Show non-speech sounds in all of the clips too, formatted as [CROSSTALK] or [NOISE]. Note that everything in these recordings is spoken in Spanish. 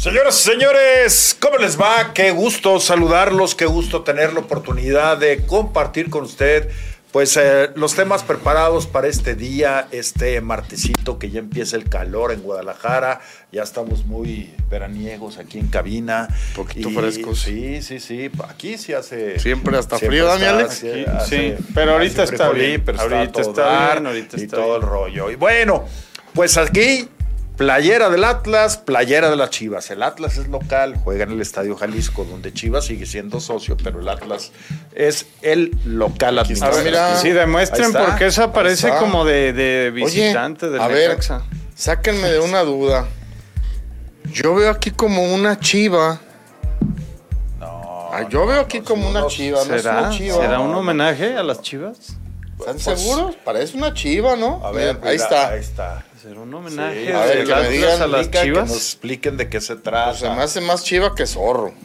Señoras y señores, ¿cómo les va? Qué gusto saludarlos, qué gusto tener la oportunidad de compartir con usted pues eh, los temas preparados para este día, este martesito que ya empieza el calor en Guadalajara, ya estamos muy veraniegos aquí en cabina. Un poquito frescos. Sí, sí, sí, aquí sí hace... Siempre hasta frío, Daniel. Sí, sí, pero ahorita está bien, pero ahorita está, todo está bien, ahorita y está todo el rollo. Y bueno, pues aquí Playera del Atlas, playera de las Chivas. El Atlas es local, juega en el Estadio Jalisco, donde Chivas sigue siendo socio, pero el Atlas es el local administrativo. mira. Sí, demuestren está, porque esa parece como de, de visitante Oye, del a ver, sáquenme de [LAUGHS] una duda. Yo veo aquí como una chiva. No, Ah, yo veo aquí no, como no, una no, chiva, no es ¿Será, una chiva. ¿Será un homenaje a las chivas? ¿Están Pues- seguros? Parece una chiva, ¿no? A ver, ahí está. Ahí está. ¿Será un homenaje Sí, a ver, que me digan, a las Explica, Que chivas? nos expliquen de qué se trata. Pues se me hace más chiva que zorro. [LAUGHS]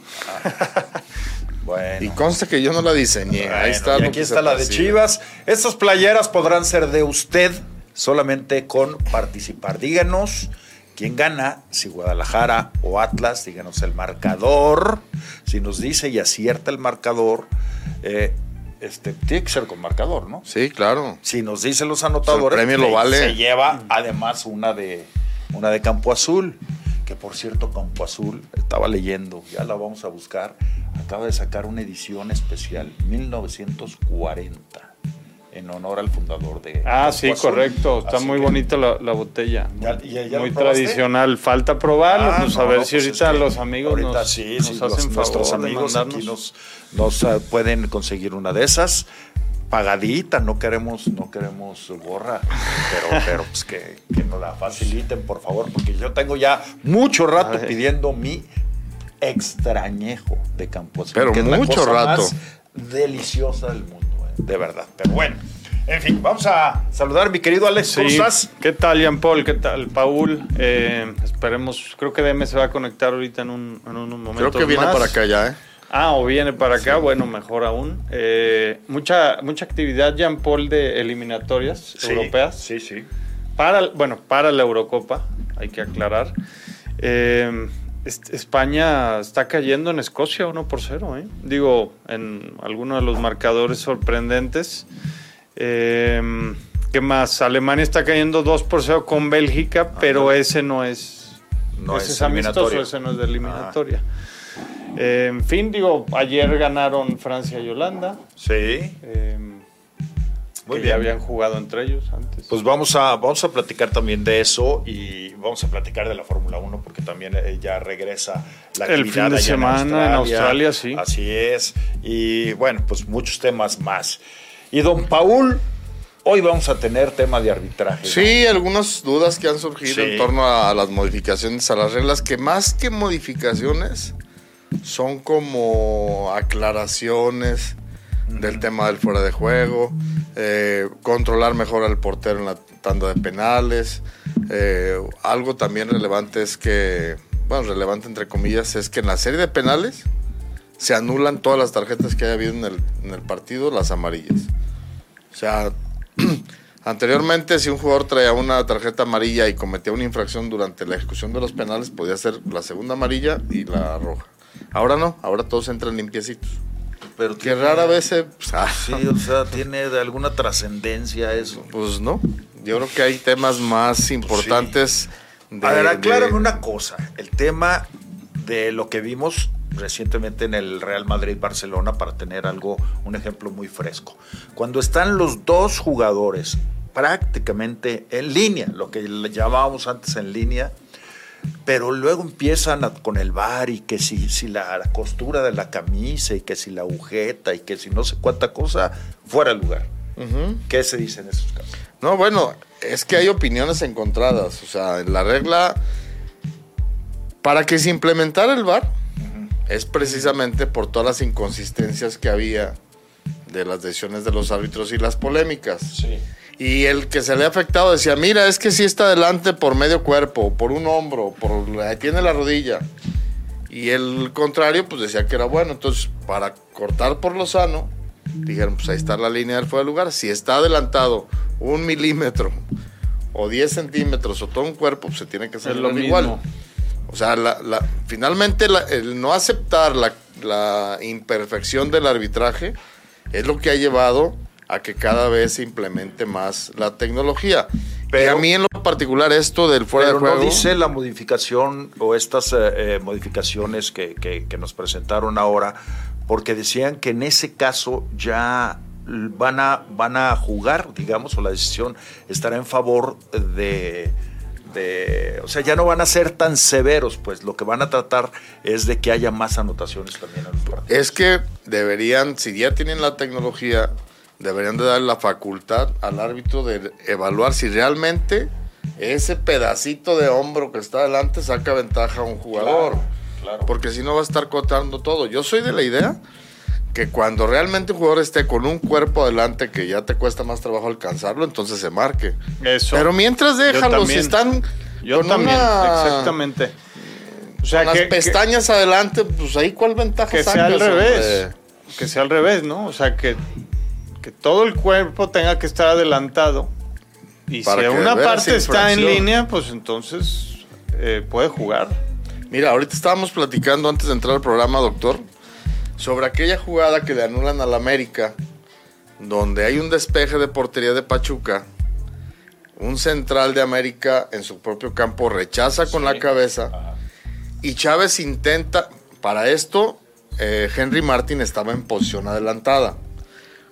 Bueno. Y consta que yo no la diseñé. Bueno, ahí está. y aquí está la de. Chivas. Estas playeras podrán ser de usted solamente con participar. Díganos quién gana, si Guadalajara o Atlas, díganos el marcador. Si nos dice y acierta el marcador, eh, este, tiene que ser con marcador, ¿no? Sí, claro. Si nos dicen los anotadores, El premio lo se- vale. se lleva además una de, una de Campo Azul. Que por cierto, Campo Azul, estaba leyendo, ya la vamos a buscar, acaba de sacar una edición especial, 1940, en honor al fundador de Ah, sí, correcto. Está Así muy que- bonita la, la botella. ¿Ya- ya- ya muy tradicional. Falta probarlo. Ah, pues a ver no, si pues ahorita es que los amigos ahorita nos, sí, nos sí, hacen los- favor nuestros amigos aquí nos, nos, ah, pueden conseguir una de esas pagadita, no queremos, no queremos gorra, pero, pero pues que, que nos la faciliten, por favor, porque yo tengo ya mucho rato pidiendo mi extrañejo de Campo Azul, Pero que es la mucho cosa rato. más deliciosa del mundo, eh, de verdad. Pero bueno, en fin, vamos a saludar a mi querido Alex, ¿cómo Sí. estás? ¿Qué tal, Jean Paul? ¿Qué tal, Paul? Eh, esperemos, creo que DM se va a conectar ahorita en, un, en unos momentos Creo que viene más. para acá ya, ¿eh? Ah, o viene para acá, bueno, mejor aún. Eh, mucha, mucha actividad, Jean Paul, de eliminatorias europeas. Sí, sí. Para, bueno, para la Eurocopa, hay que aclarar. Eh, España está cayendo en Escocia 1 por 0, ¿eh? Digo, en algunos de los marcadores sorprendentes. Eh, ¿Qué más? Alemania está cayendo 2 por 0 con Bélgica, pero ese no es, No ese es amistoso, ese no es de eliminatoria. Eh, en fin, digo, ayer ganaron Francia y Holanda. Sí. Muy que bien. ya habían jugado entre ellos antes. Pues vamos a, vamos a platicar también de eso y vamos a platicar de la Fórmula 1 porque también eh, ya regresa la El actividad fin de allá semana en Australia, sí. Así es. Y bueno, pues muchos temas más. Y don Paul, hoy vamos a tener tema de arbitraje. ¿no? Sí, algunas dudas que han surgido Sí. en torno a las modificaciones a las reglas, que más que modificaciones son como aclaraciones del tema del fuera de juego, eh, controlar mejor al portero en la tanda de penales. eh, algo también relevante es que, bueno, relevante entre comillas, es que en la serie de penales se anulan todas las tarjetas que haya habido en el, en el partido, las amarillas. O sea, [CLEARS THROAT] anteriormente si un jugador traía una tarjeta amarilla y cometía una infracción durante la ejecución de los penales, podía ser la segunda amarilla y la roja. Ahora no, ahora todos entran limpiecitos. Pero Que tiene- rara vez se... pues, ah, Sí, o sea, tiene alguna trascendencia eso. Pues no, yo creo que hay temas más importantes. de- a ver, de- una cosa. El tema de lo que vimos recientemente en el Real Madrid-Barcelona para tener algo, un ejemplo muy fresco. Cuando están los dos jugadores prácticamente en línea, lo que llamábamos antes en línea, pero luego empiezan a- con el bar y que si, si la, la costura de la camisa y que si la agujeta y que si no sé cuánta cosa, fuera de lugar. Ujú. ¿Qué se dice en esos casos? No, bueno, es que hay opiniones encontradas. O sea, en la regla, para que se implementara el VAR, es precisamente por todas las inconsistencias que había de las decisiones de los árbitros y las polémicas. Sí. Y el que se le ha afectado decía, mira, es que si está adelante por medio cuerpo, por un hombro, por tiene la rodilla. Y el contrario, pues decía que era bueno. Entonces, para cortar por lo sano, dijeron, pues ahí está la línea del fuera de lugar. Si está adelantado un milímetro o 10 centímetros o todo un cuerpo, pues se tiene que hacer lo igual. O sea, la, la- finalmente la- el no aceptar la imperfección del arbitraje es lo que ha llevado a que cada vez se implemente más la tecnología. y Pero- a mí en lo particular esto del fuera Pero de juego... no dice la modificación o estas eh, eh, modificaciones que, que- que nos presentaron ahora, porque decían que en ese caso ya van a, van a jugar, digamos, o la decisión estará en favor de, de- O sea, ya no van a ser tan severos, pues lo que van a tratar es de que haya más anotaciones también en los partidos. Es que deberían, si ya tienen la tecnología, deberían de dar la facultad al árbitro de evaluar si realmente ese pedacito de hombro que está adelante saca ventaja a un jugador. Claro, claro. Porque si no va a estar cotando todo. Yo soy de la idea que cuando realmente un jugador esté con un cuerpo adelante que ya te cuesta más trabajo alcanzarlo, entonces se marque. Eso. Pero mientras déjalo, si están Yo con también, una- exactamente. O sea, con que, las pestañas adelante, pues ahí cuál ventaja que, que sea al revés. hombre? Que sea al revés, ¿no? O sea, que, que todo el cuerpo tenga que estar adelantado. Y Para si una parte está en línea, pues entonces eh, puede jugar. Mira, ahorita estábamos platicando antes de entrar al programa, doctor, sobre aquella jugada que le anulan al América, donde hay un despeje de portería de Pachuca, un central de América en su propio campo rechaza con la cabeza y Chávez intenta, para esto, eh, Henry Martin estaba en posición adelantada.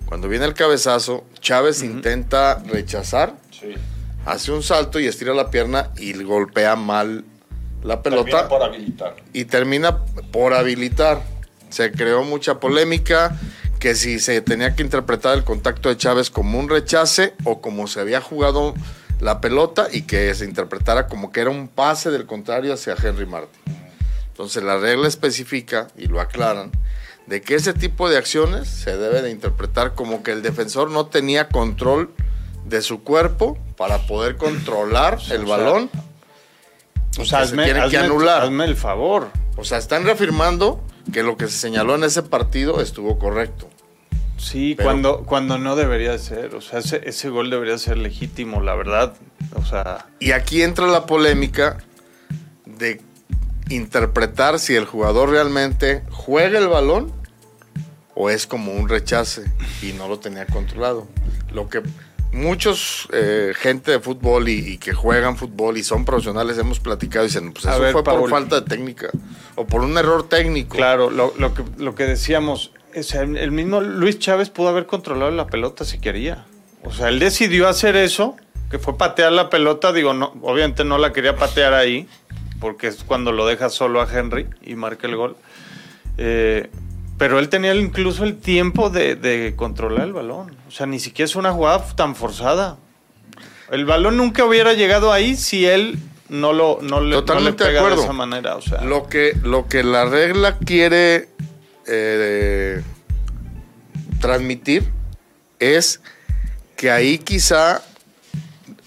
Cuando viene el cabezazo, Chávez intenta rechazar, hace un salto y estira la pierna y golpea mal la pelota por habilitar. y termina por habilitar. Se creó mucha polémica que si se tenía que interpretar el contacto de Chávez como un rechace o como se había jugado la pelota y que se interpretara como que era un pase del contrario hacia Henry Martin. Entonces la regla especifica, y lo aclaran, de que ese tipo de acciones se debe de interpretar como que el defensor no tenía control de su cuerpo para poder controlar el balón. O sea, que se hazme, tiene que hazme- anular. hazme el favor. O sea, están reafirmando que lo que se señaló en ese partido estuvo correcto. Sí, Pero- cuando, cuando no debería de ser. O sea, ese, ese gol debería ser legítimo, la verdad. O sea, Y aquí entra la polémica de interpretar si el jugador realmente juega el balón o es como un rechace y no lo tenía controlado. Lo que muchos eh, gente de fútbol y, y que juegan fútbol y son profesionales hemos platicado y dicen, pues eso ver, fue por falta de técnica o por un error técnico. claro, lo, lo que, lo que decíamos, sea, el mismo Luis Chávez pudo haber controlado la pelota si quería. O sea, él decidió hacer eso, que fue patear la pelota. Digo, no, obviamente no la quería patear ahí, porque es cuando lo deja solo a Henry y marca el gol. Eh, pero él tenía incluso el tiempo de, de controlar el balón. O sea, ni siquiera es una jugada tan forzada. El balón nunca hubiera llegado ahí si él no lo no le, no le de pega de, esa manera. O sea, Lo que, lo que la regla quiere eh, transmitir es que ahí quizá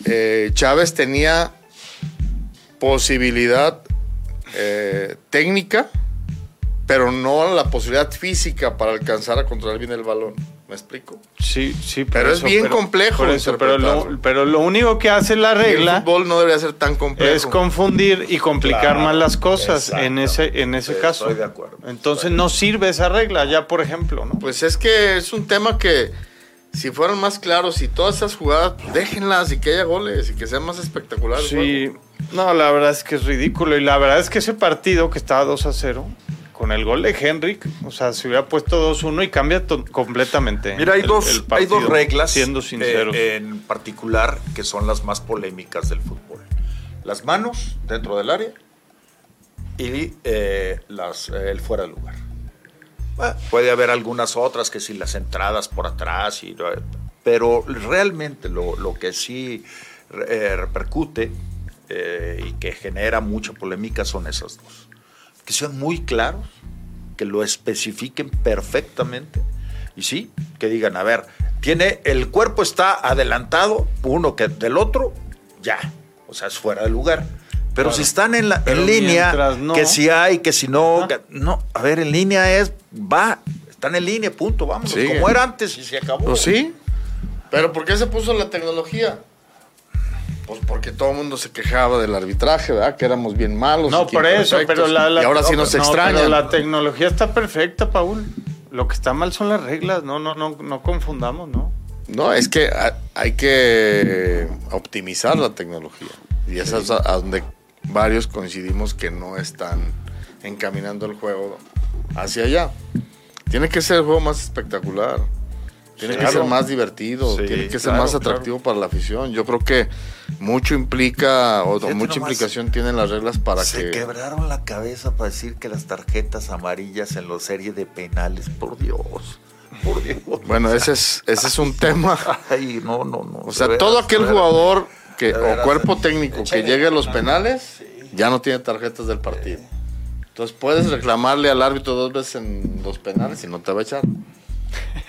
eh, Chávez tenía posibilidad eh, técnica, pero no la posibilidad física para alcanzar a controlar bien el balón. ¿Me explico? Sí, sí, por Pero es bien complejo por eso, pero, lo, interpretarlo. pero lo único que hace la Y el regla fútbol no debería ser tan complejo. es confundir y complicar Claro, más las cosas en ese, en ese Sí, caso. estoy de acuerdo. Entonces Estoy- no sirve esa regla, ya por ejemplo, ¿no? Pues es que es un tema que si fueran más claros y todas esas jugadas, déjenlas y que haya goles y que sea más espectacular. el Sí, juego. No, la verdad es que es ridículo. Y la verdad es que ese partido que estaba 2 a 0, con el gol de Henrik, o sea, se hubiera puesto 2-1 y cambia completamente. Mira, hay, el- dos, el hay dos reglas Siendo eh, sinceros. en particular que son las más polémicas del fútbol. Las manos dentro del área y eh, las, eh, el fuera de lugar. Bueno, puede haber algunas otras que si las entradas por atrás, y, eh, pero realmente lo, lo que sí eh, repercute eh, y que genera mucha polémica son esas dos. Que sean muy claros, que lo especifiquen perfectamente y sí, que digan, a ver, tiene el cuerpo está adelantado uno que del otro, ya, o sea, es fuera de lugar. Pero Claro. si están en, la, en línea, no- que si hay, que si no, que- no, a ver, en línea es, va, están en línea, punto, vamos, como era antes y se acabó. Pues sí. Pero ¿por qué se puso la tecnología? Pues porque todo el mundo se quejaba del arbitraje, ¿verdad? Que éramos bien malos. No, por eso, pero la, la- y ahora sí no, nos no, extrañan. pero la tecnología está perfecta, Paul. Lo que está mal son las reglas, no, no, no, no confundamos, ¿no? No, es que ha- hay que optimizar la tecnología. Y eso es a donde varios coincidimos que no están encaminando el juego hacia allá. Tiene que ser el juego más espectacular. Tiene que Claro. ser más divertido, Sí, tiene que ser claro, más atractivo para la afición. Yo creo que mucho implica o Fíjate mucha nomás, implicación tienen las reglas para Se que quebraron la cabeza para decir que las tarjetas amarillas en la serie de penales, por Dios, por Dios. bueno, ese es ese es un tema. Ay, no, no, no. O sea, todo aquel jugador que, o cuerpo eh. técnico que llegue a los penales ya no tiene tarjetas del partido. Entonces puedes reclamarle al árbitro dos veces en los penales y no te va a echar.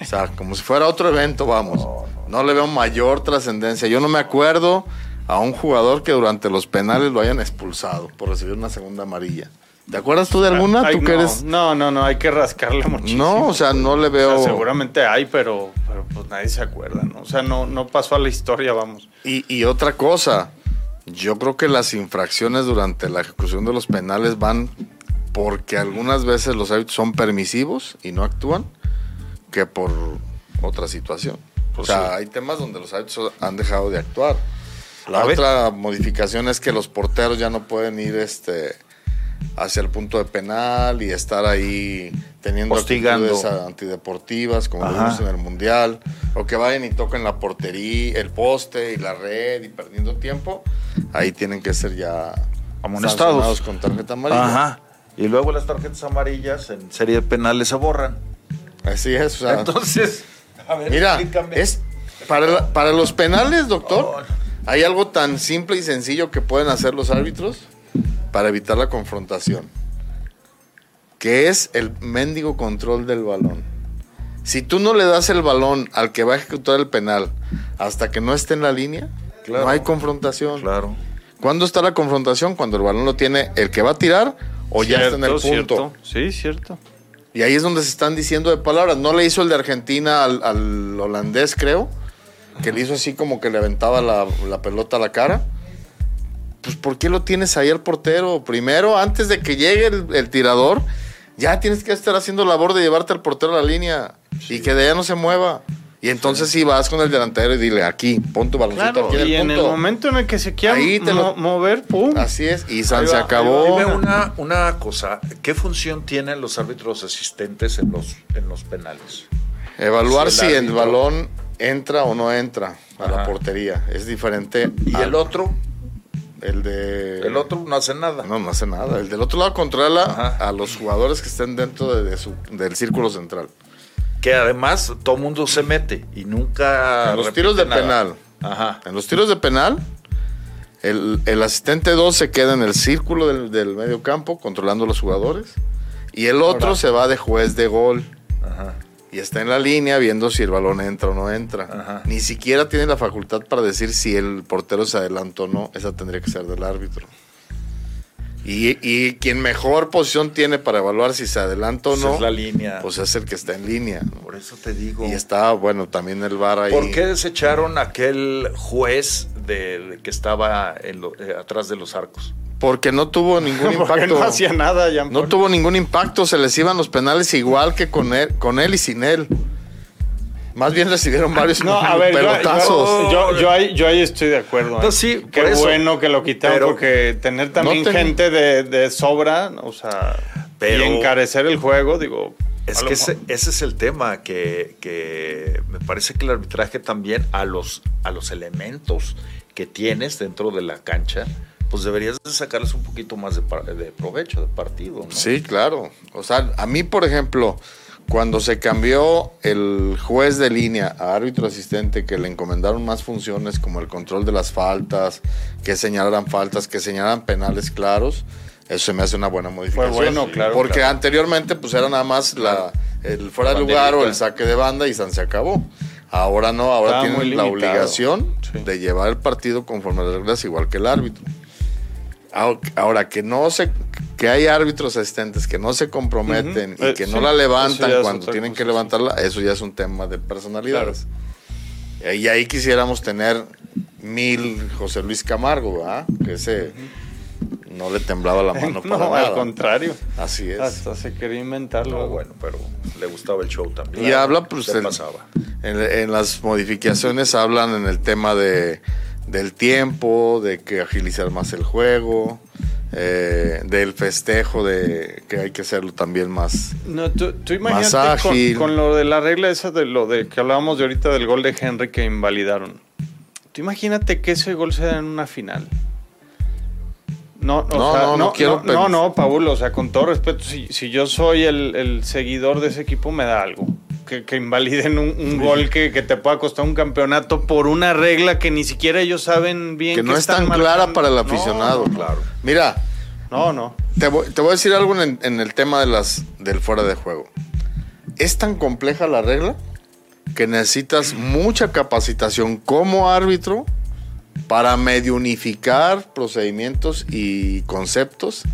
O sea, como si fuera otro evento, vamos. No le veo mayor trascendencia. Yo no me acuerdo a un jugador que durante los penales lo hayan expulsado por recibir una segunda amarilla. ¿Te acuerdas tú de alguna? Ay, ¿Tú que no, eres.? no, no, no, hay que rascarle muchísimo. No, o sea, no le O veo. sea, seguramente hay, pero, pero pues nadie se acuerda, ¿no? O sea, no, no pasó a la historia, vamos. Y, y otra cosa, yo creo que las infracciones durante la ejecución de los penales van porque algunas veces los árbitros son permisivos y no actúan que por otra situación. Pues o sea, sí. hay temas donde los árbitros han dejado de actuar. La A ver. otra modificación es que los porteros ya no pueden ir este hacia el punto de penal y estar ahí teniendo Hostigando. actitudes antideportivas como vimos en el mundial o que vayan y toquen la portería, el poste y la red y perdiendo tiempo, ahí tienen que ser ya Amonestados. con tarjeta amarilla. Ajá. Y luego las tarjetas amarillas en serie de penales se borran. Así es, o sea, Entonces, a ver, mira, explícame. es para, la- para los penales, doctor, Oh, hay algo tan simple y sencillo que pueden hacer los árbitros para evitar la confrontación, que es el mendigo control del balón. Si tú no le das el balón al que va a ejecutar el penal hasta que no esté en la línea, Claro. no hay confrontación. Claro. ¿Cuándo está la confrontación? Cuando el balón lo tiene el que va a tirar o ya está en el punto. Cierto, sí, cierto. Y ahí es donde se están diciendo de palabras. No le hizo el de Argentina al, al holandés, creo. Que le hizo así como que le aventaba la, la pelota a la cara. Pues ¿por qué lo tienes ahí al portero? Primero, antes de que llegue el, el tirador, ya tienes que estar haciendo labor de llevarte al portero a la línea. Y que de allá no se mueva. Y entonces sí vas con el delantero y dile, aquí, pon tu baloncito Claro, aquí en el y en el punto. momento en el que se quiera Ahí te lo- mo- mover, pum. Así es, y San se acabó. Dime una, una cosa, ¿qué función tienen los árbitros asistentes en los, en los penales? Evaluar Si el si balón entra o no entra a la portería. Es diferente. Y al- el otro, El de. el otro no hace nada. No, no hace nada. El del otro lado controla Ajá. a los jugadores que estén dentro de, de su- del círculo central. Que además todo mundo se mete y nunca. En los tiros de nada. penal. Ajá. En los tiros de penal, el, el asistente 2 se queda en el círculo del, del medio campo controlando a los jugadores. Y el otro Ahora. se va de juez de gol. Ajá. Y está en la línea viendo si el balón entra o no entra. Ajá. Ni siquiera tiene la facultad para decir si el portero se adelantó o no. Esa tendría que ser del árbitro. Y, y quien mejor posición tiene para evaluar si se adelanta o no, es la línea. pues es el que está en línea. ¿no? Por eso te digo. Y está, bueno, también el VAR ahí. ¿Por qué desecharon aquel juez de, de que estaba en lo- eh, atrás de los arcos? Porque no tuvo ningún [LAUGHS] Porque impacto. no hacía nada, Jean No tuvo ningún impacto, se les iban los penales igual que con él, con él y sin él. Más bien recibieron varios No, a ver, yo, pelotazos. yo, yo- yo ahí, yo ahí estoy de acuerdo. No, ¿eh? sí, Qué por eso. bueno que lo quitaron, Pero- porque tener también No gente de, de sobra, o sea, Pero- y encarecer el juego, digo. Es que ese, ese es el tema, que, que me parece que el arbitraje también a los, a los elementos que tienes dentro de la cancha, pues deberías de sacarles un poquito más de, de provecho, de partido. ¿no? Sí, claro. O sea, a mí, por ejemplo, cuando se cambió el juez de línea a árbitro asistente, que le encomendaron más funciones como el control de las faltas, que señalaran faltas, que señalaran penales claros, eso se me hace una buena modificación. bueno, claro, Porque claro. anteriormente, pues era nada más la, el fuera de lugar o el saque de banda y San se acabó. Ahora no, ahora tienen la obligación Sí. de llevar el partido conforme a las reglas, igual que el árbitro. Ahora- que no se que hay árbitros asistentes que no se comprometen y Eh, que sí, no la levantan cuando tienen cosa, que sí. levantarla, eso ya es un tema de personalidades. Y ahí quisiéramos tener mil José Luis Camargo, ¿verdad? Que ese no le temblaba la mano [LAUGHS] para no, nada. al contrario. Así es. Hasta se quería inventarlo. No, bueno, pero le gustaba el show también. Y habla, pues, el- pasaba. En, en las modificaciones hablan en el tema de, del tiempo, de que agilizar más el juego, eh, del festejo, de que hay que hacerlo también más. No, tú, tú imagínate Más con, ágil. con lo de la regla esa de lo de que hablábamos de ahorita del gol de Henry que invalidaron. Tú imagínate que ese gol se da en una final. No, o No, sea, no, no quiero no, no, no, Paul, o sea, con todo respeto, si, si yo soy el, el seguidor de ese equipo, me da algo. Que, que invaliden un, un gol que, que te pueda costar un campeonato por una regla que ni siquiera ellos saben bien. Que no es tan clara para el No, aficionado. no, Claro. Mira, No, no. te voy, te voy a decir algo en, en el tema de las, del fuera de juego. Es tan compleja la regla que necesitas mucha capacitación como árbitro para medio unificar procedimientos y conceptos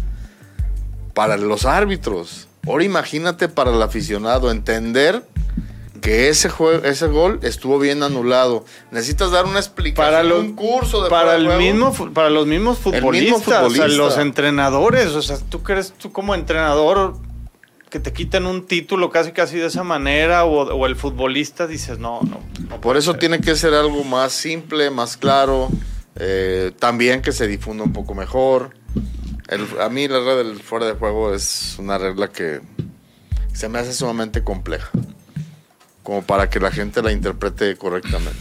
para los árbitros. Ahora imagínate para el aficionado entender que ese, jue- ese gol estuvo bien anulado. Necesitas dar una explicación, para los, un curso de para el juego. mismo para los mismos El mismo futbolistas, o sea, los entrenadores, o sea, tú crees tú como entrenador que te quiten un título casi casi de esa manera o, o el futbolista dices, no, no. no Por eso ser". tiene que ser algo más simple, más claro. eh, también que se difunda un poco mejor. El- a mí la regla del fuera de juego es una regla que se me hace sumamente compleja. Como para que la gente la interprete correctamente.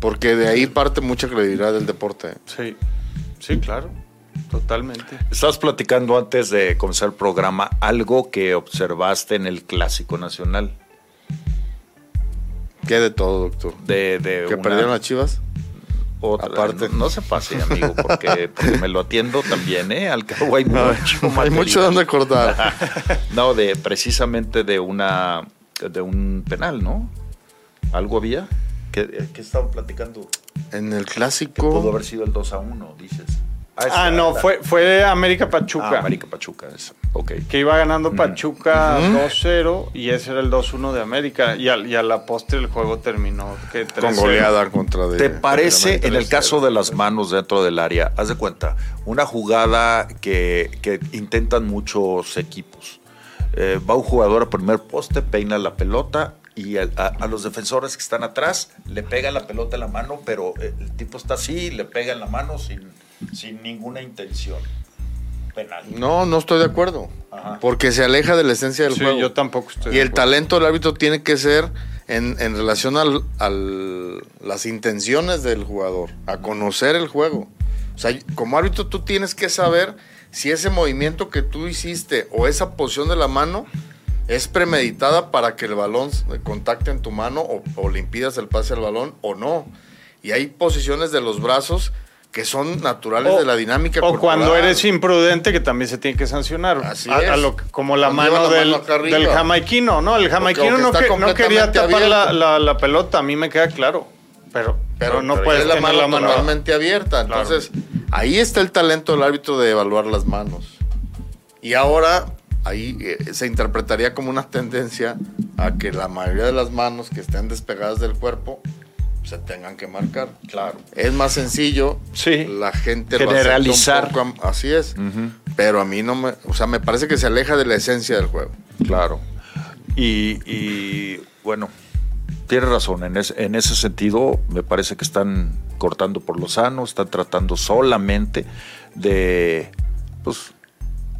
Porque de ahí parte mucha credibilidad del deporte. Sí. Sí, claro. Totalmente. Estabas platicando antes de comenzar el programa algo que observaste en el Clásico Nacional. ¿Qué de todo, doctor? De, de ¿Que una- perdieron las chivas? otra- aparte. No, no se pase, amigo, porque, porque me lo atiendo también, ¿eh? Al cabo hay [LAUGHS] mucho Hay mucho donde cortar. [LAUGHS] No, de precisamente de una de un penal, ¿no? ¿Algo había? ¿Qué, qué estaban platicando? En el Que clásico. pudo haber sido el 2 a 1, dices. Ah, esa no, fue fue América Pachuca. Ah, América Pachuca, eso. Ok. Que iba ganando Mm. Pachuca Ujú. 2-0 y ese era el 2-1 de América. Y, al- y a la postre el juego terminó que Con 3-0. goleada contra de. ¿Te parece, de- en el caso de las manos dentro del área, haz de cuenta, una jugada que, que intentan muchos equipos? Eh, va un jugador a primer poste, peina la pelota y a, a- a los defensores que están atrás le pega la pelota en la mano, pero eh, el tipo está así, le pega en la mano sin, sin ninguna intención. Penal. No, no estoy de acuerdo. Ajá. Porque se aleja de la esencia del Sí, juego. yo tampoco estoy Y de el acuerdo. talento del árbitro tiene que ser en, en relación al, al- las intenciones del jugador, a conocer el juego. O sea, como árbitro tú tienes que saber si ese movimiento que tú hiciste o esa posición de la mano es premeditada para que el balón contacte en tu mano o, o le impidas el pase al balón o no. Y hay posiciones de los brazos que son naturales O- de la dinámica O cuando eres imprudente, que también se tiene que sancionar. Así A- a es. lo que- como la Cuando mano, la del, mano del jamaiquino, ¿no? El jamaiquino no, que- no quería tapar la, la- la pelota, a mí me queda claro. Pero, pero, no pero puedes es la tener mano la mano. totalmente abierta. Claro. Entonces, ahí está el talento del árbitro de evaluar las manos. Y ahora, ahí eh, se interpretaría como una tendencia a que la mayoría de las manos que estén despegadas del cuerpo se tengan que marcar. Claro. Es más sencillo. Sí. La gente lo acepta un Generalizar. poco así es. Pero a mí no me. O sea, me parece que se aleja de la esencia del juego. Claro. Y, y, bueno, tienes razón, en, es- en ese sentido me parece que están cortando por lo sano, están tratando solamente de, pues,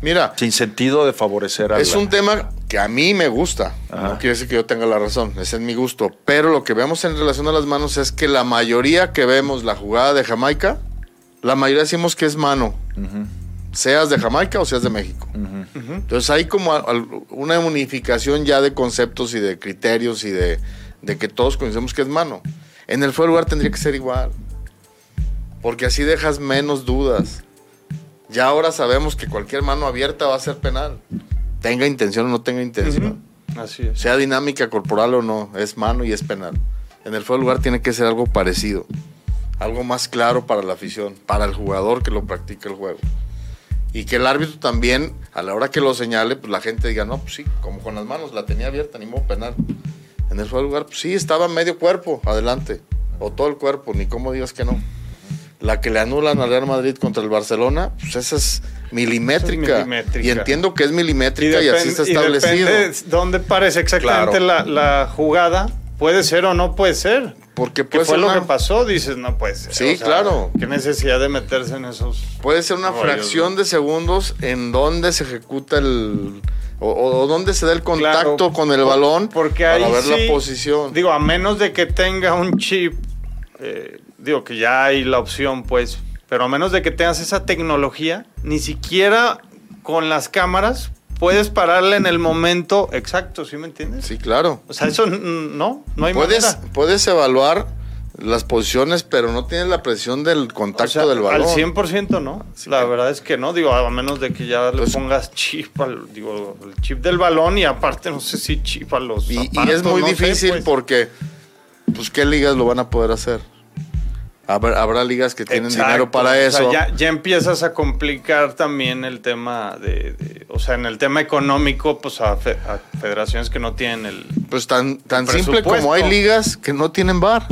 Mira, sin sentido de favorecer a Es la- un tema que a mí me gusta. Ajá. No quiere decir que yo tenga la razón, ese es mi gusto. Pero lo que vemos en relación a las manos es que la mayoría que vemos la jugada de Jamaica, la mayoría decimos que es mano, Ujú, seas de Jamaica o seas de México. ujú. Entonces hay como una unificación ya de conceptos y de criterios y de, de que todos conocemos que es mano. En el fuera lugar tendría que ser igual. Porque así dejas menos dudas. Ya ahora sabemos que cualquier mano abierta va a ser penal. Tenga intención o no tenga intención. Ujú. Así es. Sea dinámica corporal o no, es mano y es penal. En el fuera de lugar tiene que ser algo parecido. Algo más claro para la afición, para el jugador que lo practica el juego. Y que el árbitro también, a la hora que lo señale, pues la gente diga, no, pues sí, como con las manos, la tenía abierta, ni modo penal. En el fuera de lugar, pues sí, estaba medio cuerpo, adelante. O todo el cuerpo, ni cómo digas que no. La que le anulan al Real Madrid contra el Barcelona, pues esa es milimétrica. milimétrica. Y entiendo que es milimétrica y, así está establecido. depende dónde parece exactamente la, la jugada. Puede ser o no puede ser. Porque ¿Qué puede fue ser lo que pasó? Dices, no puede ser. Sí, claro. ¿Qué necesidad de meterse en esos... Puede ser una rollos, fracción de segundos en donde se ejecuta el. O, o- donde se da el contacto Claro, con el balón porque para ahí ver sí, la posición. Digo, a menos de que tenga un chip, eh, digo que ya hay la opción, pues, pero a menos de que tengas esa tecnología, ni siquiera con las cámaras puedes pararle en el momento exacto, ¿sí me entiendes? Sí, claro. O sea, eso no, no hay Puedes, manera. puedes evaluar las posiciones, pero no tienes la presión del O contacto sea, del balón. Al 100% no. La verdad es que no. Digo, a menos de que ya Entonces- le pongas chip al, digo, el chip del balón y aparte no sé si chip a los Y, es muy no sé, difícil pues. porque, pues, ¿qué ligas lo van a poder hacer? Habrá, habrá ligas que tienen Exacto. dinero para O sea, eso. ya, ya empiezas a complicar también el tema de, de- o sea, en el tema económico, pues a, fe- a federaciones que no tienen el... Pues tan, tan simple como hay ligas que no tienen bar.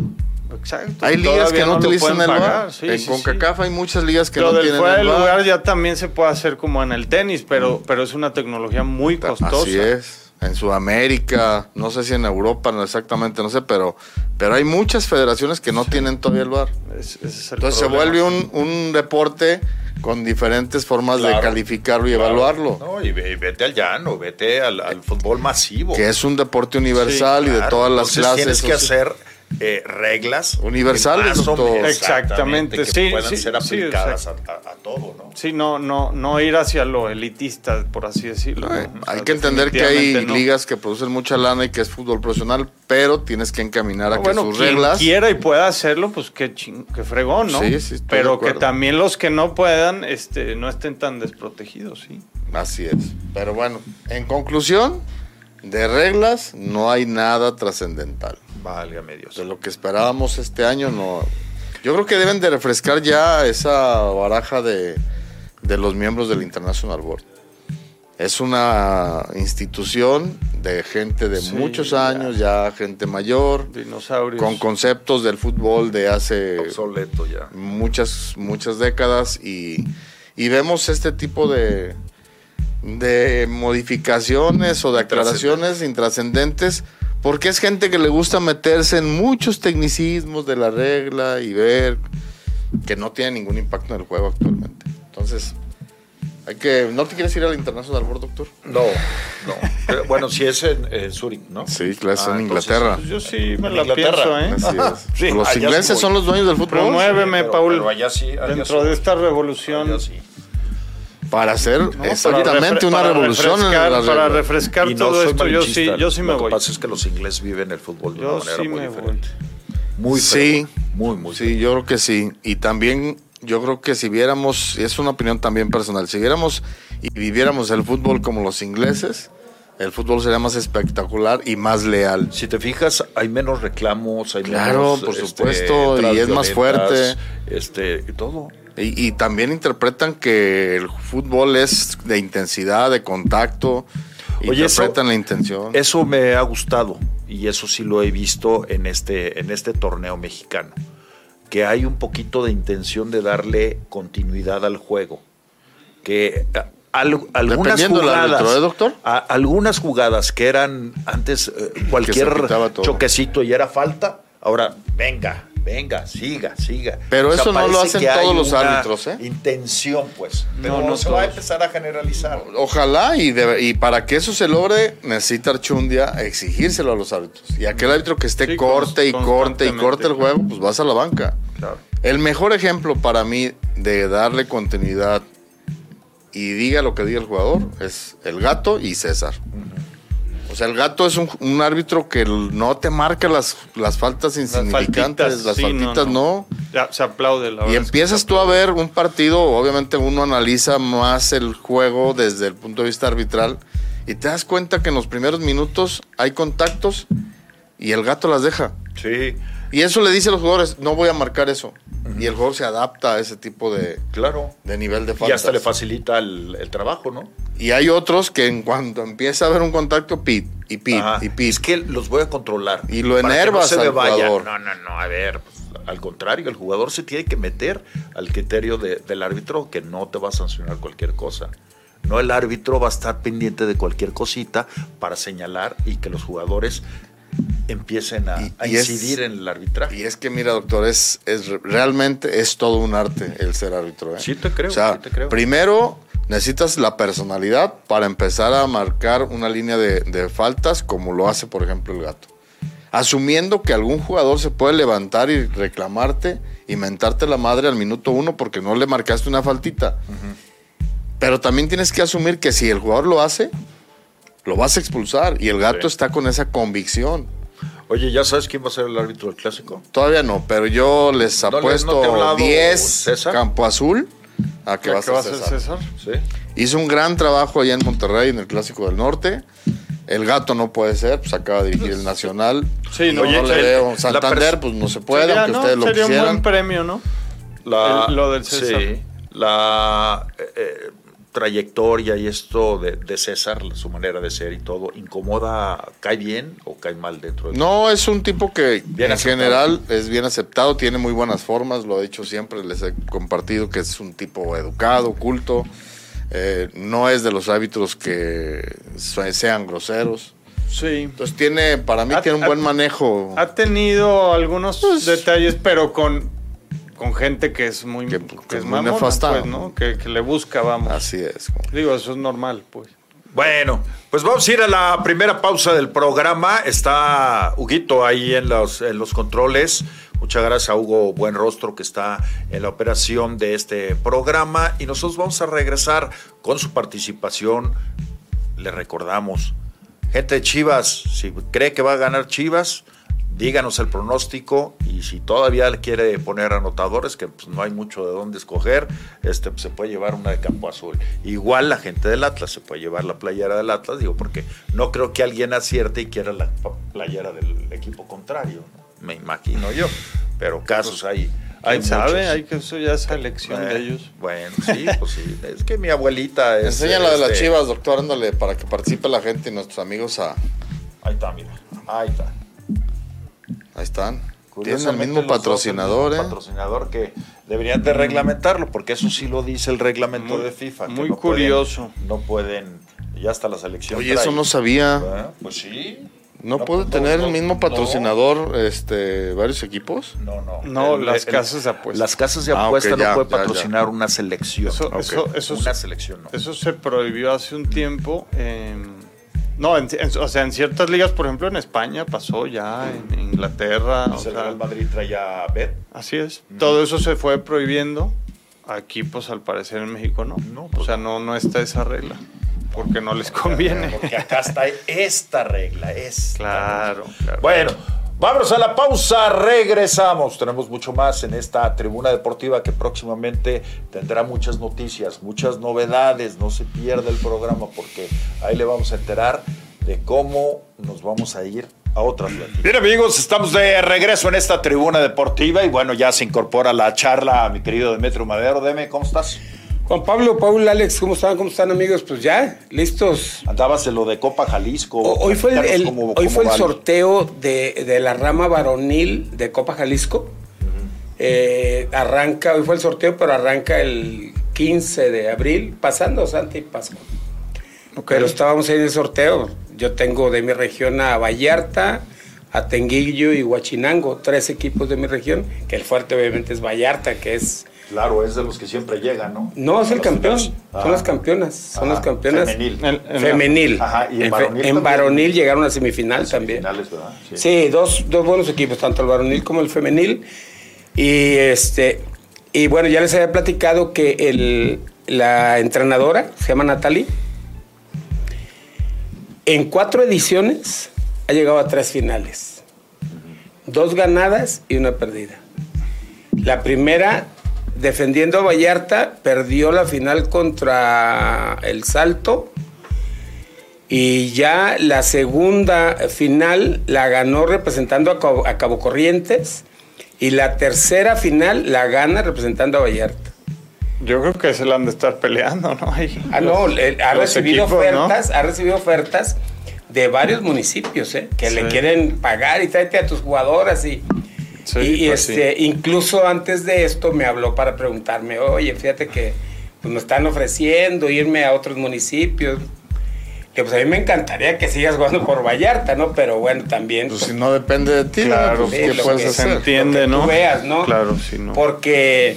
Exacto. Hay ligas que no, utilizan el bar. sí, en sí, CONCACAF hay muchas ligas que Lo no del tienen fuera el del bar. lugar ya también se puede hacer como en el tenis, pero, pero es una tecnología muy costosa. Así es. En Sudamérica, no sé si en Europa, no exactamente, no sé, pero, pero hay muchas federaciones que no tienen todavía el bar. Es- ese es el Entonces se vuelve un, un deporte con diferentes formas de calificarlo y Claro. evaluarlo. No, y ve- vete al llano, vete al, al fútbol masivo. Que es un deporte universal y de todas las entonces clases. Tienes que hacer eh, reglas Universales, menos- Exactamente, que sí, puedan sí, ser sí, aplicadas a, a- a todo, ¿no? Sí, no, no, no ir hacia lo elitista, por así decirlo. eh, ¿no? O sea, hay que entender que hay no. ligas que producen mucha lana y que es fútbol profesional, pero tienes que encaminar a que bueno, sus quien reglas. quiera y pueda hacerlo, pues qué, ching- qué fregón, ¿no? Sí, sí, estoy de Pero que también los que no puedan, este, no estén tan desprotegidos, sí. Así es. Pero bueno, en conclusión, de reglas no hay nada trascendental. Válgame Dios. De lo que esperábamos este año, no. Yo creo que deben de refrescar ya esa baraja de, de los miembros del International Board. Es una institución de gente de Sí, muchos ya. años, ya gente mayor, Dinosaurios. con conceptos del fútbol de hace Obsoleto ya. muchas, muchas décadas y, y vemos este tipo de, de modificaciones o de aclaraciones intrascendentes porque es gente que le gusta meterse en muchos tecnicismos de la regla y ver que no tiene ningún impacto en el juego actualmente. Entonces, hay que... ¿No te quieres ir al International Board, doctor? No, no. Pero, bueno, si es en, en Zurich, ¿no? Sí, claro, es Ah, en Inglaterra. Yo sí me la Inglaterra. pienso, ¿eh? Así es. [LAUGHS] Sí, los sí ingleses son los dueños del fútbol. Promuéveme, pero- Paul. pero allá sí, allá Dentro sí. de esta revolución. Allá sí. Para hacer ¿no? exactamente Para una para revolución refrescar- Para refrescar Y no todo esto, yo sí, yo sí me Lo voy. que pasa es que los ingleses viven el fútbol de Yo una manera sí muy diferente. voy. Muy Sí. Muy, muy Sí, yo creo que sí. Y también yo creo que si viéramos, y es una opinión también personal, si viéramos y viviéramos el fútbol como los ingleses, el fútbol sería más espectacular y más leal. Si te fijas, hay menos reclamos, hay Claro, menos, por supuesto, entradas y es más violentas, Este, y todo. Y, y también interpretan que el fútbol es de intensidad, de contacto. Oye, eso- interpretan la intención. Eso me ha gustado y eso sí lo he visto en este, en este torneo mexicano. Que hay un poquito de intención de darle continuidad al juego. Que al- algunas jugadas, árbitro, ¿eh, doctor? a- algunas jugadas que eran antes eh, cualquier choquecito y era falta, ahora venga, venga, siga, siga. Pero eso no lo hacen todos los árbitros, ¿eh? Intención, pues. Pero No, no se va a empezar a generalizar. Ojalá y, de- y para que eso se logre necesita Archundia exigírselo a los árbitros. Y aquel árbitro que esté Sí, corte y corte y corte el juego, pues vas a la banca. Claro. El mejor ejemplo para mí de darle continuidad y diga lo que diga el jugador es el gato y César. O sea, el gato es un, un árbitro que no te marca las, las faltas insignificantes, faltitas, las sí, faltitas no. no. Ya, se aplaude la Y verdad es que empiezas tú a ver un partido, obviamente uno analiza más el juego desde el punto de vista arbitral y te das cuenta que en los primeros minutos hay contactos y el gato las deja. Sí. Y eso le dice a los jugadores, no voy a marcar eso. y el juego se adapta a ese tipo de, Claro. de nivel de Y faltas. hasta le facilita el, el trabajo, ¿no? Y hay otros que en cuanto empieza a haber un contacto, pit y pit Ajá. y pit. Es que los voy a controlar. Y lo enervas me al vaya. jugador. No, no, no. A ver, pues, al contrario, el jugador se tiene que meter al criterio de- del árbitro que no te va a sancionar cualquier cosa. No el árbitro va a estar pendiente de cualquier cosita para señalar y que los jugadores empiecen a, Y- a y es- incidir en el arbitraje. Y es que mira, doctor, es, es re- realmente es todo un arte el ser árbitro. ¿eh? Sí te creo, O sea, sí te creo. primero necesitas la personalidad para empezar a marcar una línea de, de faltas como lo hace, por ejemplo, el gato. Asumiendo que algún jugador se puede levantar y reclamarte y mentarte la madre al minuto uno porque no le marcaste una faltita. Pero también tienes que asumir que si el jugador lo hace, lo vas a expulsar. Y el gato Sí. está con esa convicción. Oye, ¿ya sabes quién va a ser el árbitro del clásico? Todavía no, pero yo les ¿No le- apuesto no te ha hablado 10 César? Campo Azul a que ¿Qué va a ser va a ser César. César? Sí. Hizo un gran trabajo allá en Monterrey, en el Clásico del Norte. El gato no puede ser, pues acaba de dirigir el Nacional. Sí, no, no, no le veo. Santander, pues no se puede, Sería, aunque ¿no? ustedes lo Sería un quisieran. buen premio, ¿no? La, El- lo del César. Sí, la eh, eh, trayectoria y esto de, de César, su manera de ser y todo, ¿incomoda, cae bien o cae mal dentro de No, es un tipo que Bien en aceptado. general es bien aceptado, tiene muy buenas formas, lo he dicho siempre, les he compartido que es un tipo educado, culto, eh, no es de los árbitros que se- sean groseros. Sí. Entonces tiene, para mí Ha- tiene un ha- buen manejo. Ha tenido algunos Pues- detalles, pero con, con gente que es muy, Que- que que es es muy mamona, nefasta. pues, ¿no? Que, que le busca, vamos. Así es. Digo, eso es normal, pues. Bueno, pues vamos a ir a la primera pausa del programa. Está Huguito ahí en los, en los controles. Muchas gracias a Hugo Buenrostro que está en la operación de este programa. Y nosotros vamos a regresar con su participación. Le recordamos, gente de Chivas, si cree que va a ganar Chivas, díganos el pronóstico y si todavía le quiere poner anotadores, que pues, no hay mucho de dónde escoger, este, pues, se puede llevar una de campo azul. Igual la gente del Atlas se puede llevar la playera del Atlas, digo, porque no creo que alguien acierte y quiera la playera del equipo contrario, ¿no? me imagino yo, pero casos hay. Hay ¿Quién sabe? Hay que eso ya es elección de ellos. Bueno, sí, pues sí. Es que mi abuelita [LAUGHS] es. Enseña la de las este, chivas, doctor, ándale, para que participe la gente y nuestros amigos a... Ahí está, mira. Ahí está. Ahí están. Tienen el mismo patrocinador, el ¿eh? mismo Patrocinador que deberían de reglamentarlo, porque eso sí lo dice el reglamento Muy- de FIFA. que muy no pueden- curioso. no pueden, ya hasta la selección. Oye, trae. eso no sabía. Ah, Pues sí. ¿No, puede tener no, el mismo no, patrocinador este, varios equipos? No, no. No, El- las el- casas de apuestas. Las casas de Ah, ok, apuesta ya, no puede ya, ya. patrocinar una selección. Eso- Ok. eso- eso una selección no. Eso se prohibió hace un tiempo. No, en- en- o sea, en ciertas ligas, por ejemplo, en España pasó ya, en Inglaterra. o Pues el sea, Real Madrid traía Bet. así es. Todo eso se fue prohibiendo. Aquí, pues al parecer en México no. No, o pues- sea, no, no está esa regla. Porque no les conviene. Porque acá está esta regla. Es Claro, claro. Bueno, vámonos a la pausa, regresamos. Tenemos mucho más en esta tribuna deportiva que próximamente tendrá muchas noticias, muchas novedades. No se pierda el programa porque ahí le vamos a enterar de cómo nos vamos a ir a otras latitudes. Bien amigos, estamos de regreso en esta tribuna deportiva y bueno, ya se incorpora la charla mi querido Demetrio Madero. Deme, ¿cómo estás? Juan Pablo, Paul, Alex, ¿cómo están? ¿Cómo están amigos? Pues ya, listos. Andabas en lo de Copa Jalisco. O- Hoy fue el, Platícanos el- cómo- hoy cómo fue el va sorteo de, de la rama varonil de Copa Jalisco. Eh, arranca, hoy fue el sorteo, pero arranca el 15 de abril, pasando Santa y Pascua. Pero estábamos ahí en el sorteo. Yo tengo de mi región a Vallarta, a Tenguillo y Huachinango, tres equipos de mi región, que el fuerte obviamente es Vallarta, que es... Claro, es de los que siempre llegan, ¿no? No, es el campeón, son Ah. las campeonas, son las campeonas. femenil. El- el- femenil. Ajá, y en varonil en varonil llegaron a semifinal también. Finales, ¿verdad? Sí, dos, dos buenos equipos, tanto el varonil como el femenil. Y este y bueno, ya les había platicado que el, la entrenadora, se llama Natalie, en cuatro ediciones ha llegado a tres finales. Dos ganadas y una perdida. La primera, defendiendo a Vallarta, perdió la final contra el Salto. Y ya la segunda final la ganó representando a Cabo, a Cabo Corrientes. Y la tercera final la gana representando a Vallarta. Yo creo que se la han de estar peleando, ¿no? Ahí, Ah, no, los- ha recibido equipos, ¿no? ofertas, ha recibido ofertas de varios municipios, ¿eh? Que le quieren pagar y tráete a tus jugadoras y, Sí, y, y, pues sí. este, incluso antes de esto me habló para preguntarme, oye, fíjate que pues, me están ofreciendo irme a otros municipios. Que pues a mí me encantaría que sigas jugando por Vallarta, ¿no? Pero bueno, también. Pues pues, si no depende de ti, Claro, pues, ¿qué puedes que hacer? se entiende, lo que tú ¿no? veas, ¿no? Claro, sí, no. Porque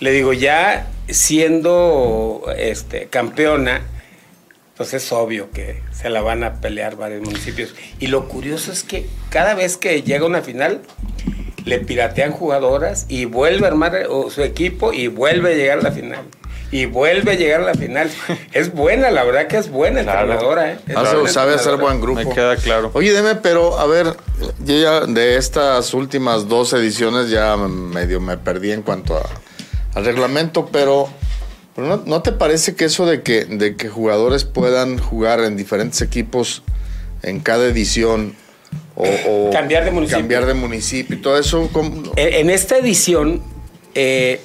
le digo, ya siendo este, campeona, pues es obvio que se la van a pelear varios municipios. Y lo curioso es que cada vez que llega una final, le piratean jugadoras y vuelve a armar o, su equipo y vuelve a llegar a la final. Y vuelve a llegar a la final. [LAUGHS] Es buena, la verdad que es buena Claro. entrenadora, ¿eh? Es Hace- buena sabe hacer buen grupo. Me queda claro. Oye, deme, pero a ver, yo ya de estas últimas dos ediciones ya medio me perdí en cuanto a, al reglamento, pero, pero no, ¿no te parece que eso de que, de que jugadores puedan jugar en diferentes equipos en cada edición o, o Cambiar de municipio. cambiar de municipio y todo eso, ¿cómo? En, en esta edición eh,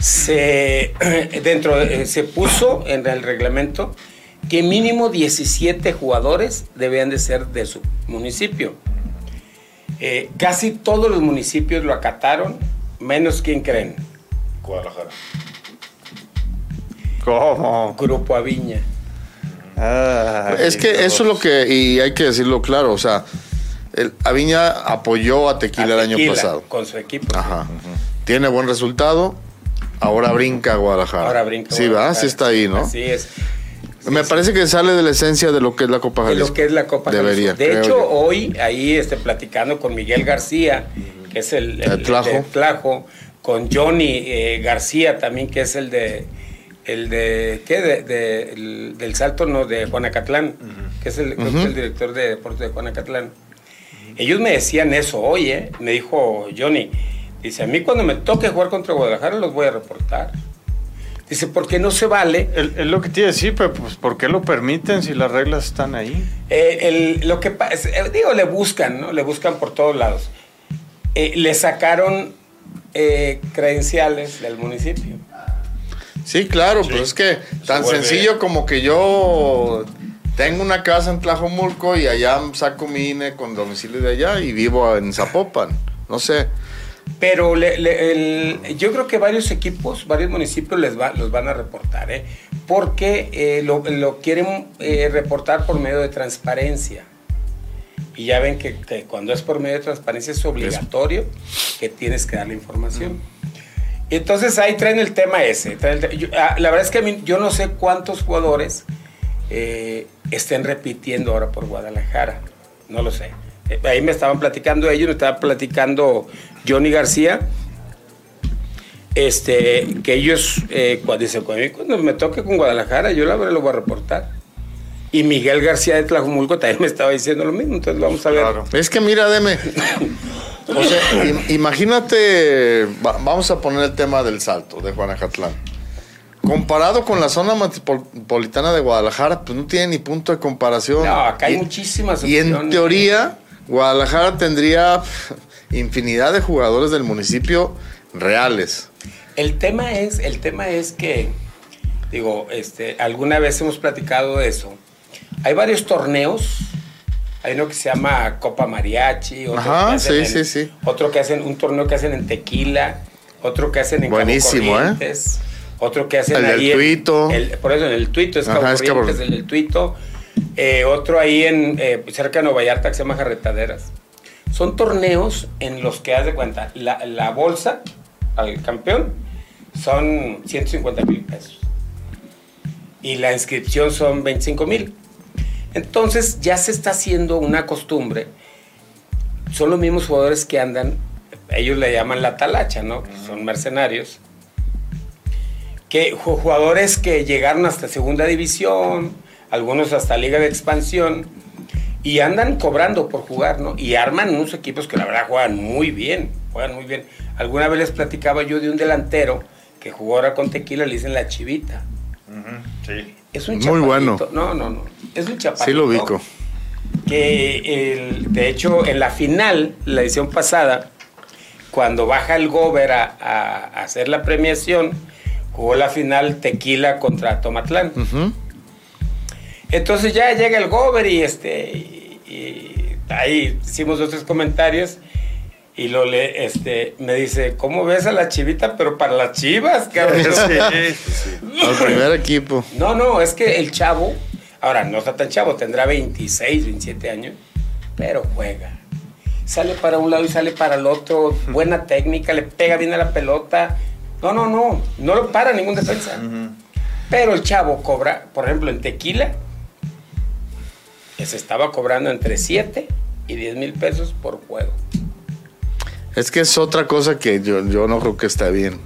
se [CLEARS THROAT] dentro de- eh, se puso en el reglamento que mínimo 17 jugadores debían de ser de su municipio. Eh, casi todos los municipios lo acataron, menos quién creen, Guadalajara. ¿Cómo? Grupo Aviña. Ay, Es que eso es lo que, y hay que decirlo claro, o sea, el, Aviña apoyó a Tequila, A el año pasado. Con su equipo. Ajá. Tiene buen resultado. Ahora brinca a Guadalajara. Ahora brinca. Sí, va, sí está ahí, ¿no? Así es. Me parece que sale de la esencia de lo que es la Copa de Jalisco. lo que es la Copa Debería. Jalisco. De hecho, yo. hoy ahí este, platicando con Miguel García, que es el, De Tlajo. de Tlajo, con Johnny eh, García también, que es el de el de ¿qué? De, de- el- del Salto no de Juanacatlán, que es el, creo que es el director de deportes de Juanacatlán. Ellos me decían eso hoy, ¿eh? me dijo Johnny, dice, a mí cuando me toque jugar contra Guadalajara los voy a reportar. Dice, porque no se vale Es lo que te iba a decir, pero pues ¿por qué lo permiten si las reglas están ahí? Eh, el- lo que pasa, digo, le buscan, ¿no? Le buscan por todos lados. Eh, le sacaron eh, credenciales del municipio. Sí, claro, pero es que tan vuelve- sencillo como que yo tengo una casa en Tlajomulco y allá saco mi INE con domicilio de allá y vivo en Zapopan. No sé. Pero le- le- el- yo creo que varios equipos, varios municipios les va, los van a reportar, ¿eh? Porque eh, lo, lo quieren eh, reportar por medio de transparencia. Y ya ven que, que cuando es por medio de transparencia es obligatorio que tienes que dar la información. Entonces ahí traen el tema ese. el yo- ah, la verdad es que a mí, yo no sé cuántos jugadores eh, estén repitiendo ahora por Guadalajara. No lo sé. Eh, ahí me estaban platicando ellos, me estaba platicando Johnny García. Este, que ellos, eh, cuando, dice, cuando me toque con Guadalajara, yo la verdad lo voy a reportar. Y Miguel García de Tlajumulco también me estaba diciendo lo mismo, entonces vamos a ver. Claro. Es que mira, deme. [LAUGHS] O sea, im- imagínate, va- vamos a poner el tema del salto de Juanacatlán. Comparado con la zona metropolitana de Guadalajara, pues no tiene ni punto de comparación. No, acá hay Y- muchísimas Y en teoría, Guadalajara tendría infinidad de jugadores del municipio reales. El tema es, el tema es que, digo, este, alguna vez hemos platicado de eso. Hay varios torneos. Hay uno que se llama Copa Mariachi, otro, Ajá, que, hacen sí, en- sí, sí. otro que hacen, un torneo que hacen en Tequila, otro que hacen en Cabo Buenísimo, ¿eh? Otro que hacen El del ahí en- Tuito. el- por eso en el Tuito es Ajá, Cabo es Cabo- el del Tuito. Eh, otro ahí en eh, cerca de Nueva Vallarta que se llama Jarretaderas. Son torneos en los que haz de cuenta, la, la bolsa al campeón son 150 mil pesos. Y la inscripción son 25 mil. Entonces ya se está haciendo una costumbre. Son los mismos jugadores que andan, ellos le llaman la talacha, ¿no? Que son mercenarios. Que ju- jugadores que llegaron hasta segunda división, algunos hasta liga de expansión, y andan cobrando por jugar, ¿no? Y arman unos equipos que la verdad juegan muy bien, juegan muy bien. Alguna vez les platicaba yo de un delantero que jugó ahora con Tequila, le dicen la chivita. Sí. Es un Muy bueno. No, no, no. Es un chaparrito. Sí lo ubico. Que el- de hecho en la final, la edición pasada, cuando baja el Gober a, hacer la premiación, jugó la final Tequila contra Tomatlán. Entonces ya llega el Gober y este y, y ahí hicimos otros comentarios y lo le este me dice, "¿Cómo ves a la chivita pero para las chivas, cabrón?" [LAUGHS] [LAUGHS] Al primer equipo. No, no, es que el chavo, ahora no está tan chavo, tendrá 26, 27 años, pero juega. Sale para un lado y sale para el otro, buena técnica, le pega bien a la pelota. No, no, no, no lo para ningún defensa. Pero el chavo cobra, por ejemplo, en tequila, que se estaba cobrando entre 7 y 10 mil pesos por juego. Es que es otra cosa que yo, yo no creo que está bien.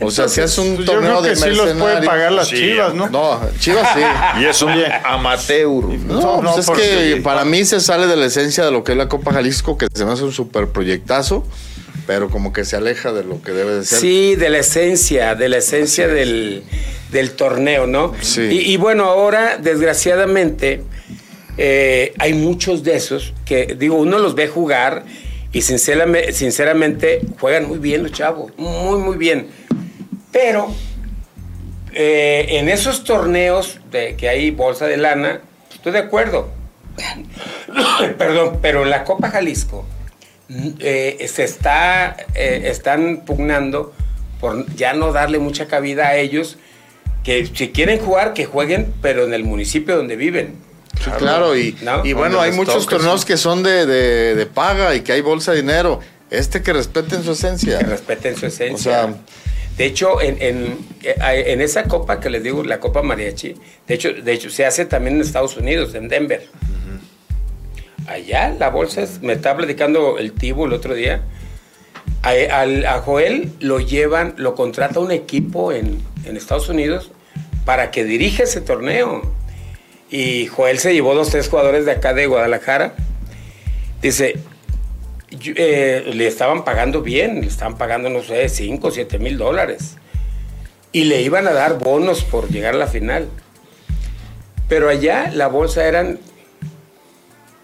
O sea, si haces un Pues yo torneo creo que de sí los pueden mercenarios- pagar las Sí, chivas, ¿no? No, Chivas sí. [LAUGHS] Y es un amateur. No, No, pues no, es porque- que para mí se sale de la esencia de lo que es la Copa Jalisco, que se me hace un super proyectazo, pero como que se aleja de lo que debe de ser. Sí, de la esencia, de la esencia del, del torneo, ¿no? Sí. Y, y bueno, ahora, desgraciadamente, eh, hay muchos de esos que, digo, uno los ve jugar y sinceramente, sinceramente juegan muy bien los chavos, muy, muy bien. Pero eh, en esos torneos de que hay bolsa de lana, estoy de acuerdo. [COUGHS] Perdón, pero en la Copa Jalisco mm, eh, se está, eh, están pugnando por ya no darle mucha cabida a ellos, que si quieren jugar, que jueguen, pero en el municipio donde viven. Sí, claro, y, ¿No? y bueno, hay muchos torneos sí. que son de, de- de paga y que hay bolsa de dinero. Este que respeten su esencia. que respeten su esencia. O sea- de hecho, en, en, eh, en esa copa que les digo, la Copa Mariachi, de hecho, de hecho se hace también en Estados Unidos, en Denver. Allá la bolsa es, me estaba platicando el Tibo el otro día. A, Joel lo llevan, lo contrata un equipo en, en Estados Unidos para que dirija ese torneo. Y Joel se llevó dos, tres jugadores de acá de Guadalajara. Dice, eh, le estaban pagando bien, le estaban pagando, no sé, 5 o 7 mil dólares. Y le iban a dar bonos por llegar a la final. Pero allá la bolsa eran,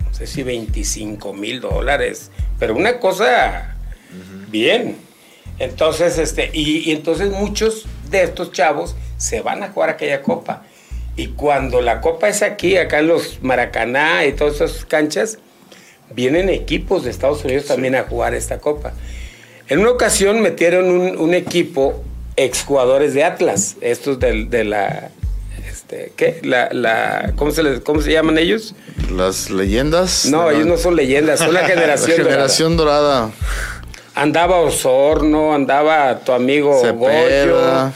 no sé si 25 mil dólares. Pero una cosa bien. Entonces, este, y, y entonces muchos de estos chavos se van a jugar aquella copa. Y cuando la copa es aquí, acá en los Maracaná y todas esas canchas, vienen equipos de Estados Unidos también a jugar esta copa. En una ocasión metieron un, un equipo exjugadores de Atlas, estos del- de, la... Este, ¿Qué? La, la, ¿cómo, se les- ¿Cómo se llaman ellos? Las leyendas. No, de la- ellos no son leyendas, son [LAUGHS] la generación. dorada. generación dorada. Andaba Osorno, andaba tu amigo Cepeda. Goyo,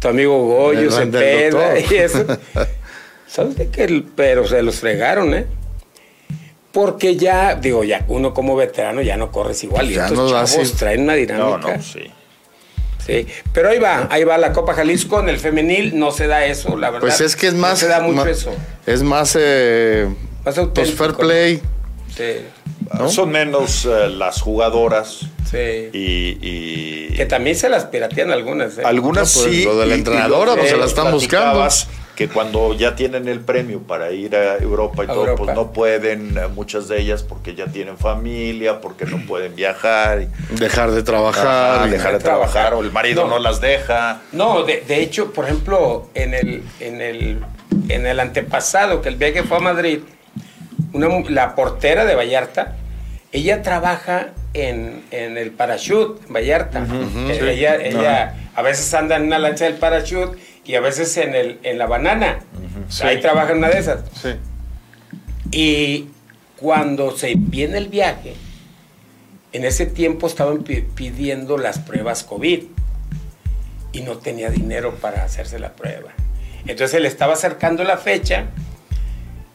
tu amigo Goyo, Cepeda y eso. [LAUGHS] ¿Sabes de qué? El- Pero se los fregaron, ¿eh? Porque ya, digo, ya uno como veterano ya no corres igual. Y Ya estos no da chavos así. traen una No, dinámica. no, sí. Sí. Pero ahí va, ahí va la Copa Jalisco. En el femenil no se da eso, la verdad. Pues es que es más. No se da mucho eso. Es más. eh, Más pues auténtico. fair play. Sí, ¿No? Son menos eh, las jugadoras sí. y, y- Que también se las piratean algunas. ¿eh? algunas No, pues, sí. lo de la y- y entrenadora, lo pues, se la están platicabas, Que cuando ya tienen el premio para ir a Europa y A todo, Europa. pues no pueden, eh, muchas de ellas, porque ya tienen familia, porque no pueden viajar. y- Dejar de trabajar. Y- dejar de trabajar, o el marido No. no, las deja. No, de, de hecho, por ejemplo, en el, en el, en el antepasado, que el viaje fue a Madrid, una la portera de Vallarta, ella trabaja en, en el parachute, en Vallarta. Eh, sí. Ella, ella a veces anda en una lancha del parachute y a veces en, el, en la banana. Sí. Ahí trabaja en una de esas. Sí. Y cuando se viene el viaje, en ese tiempo estaban pi- pidiendo las pruebas COVID y no tenía dinero para hacerse la prueba. Entonces se le estaba acercando la fecha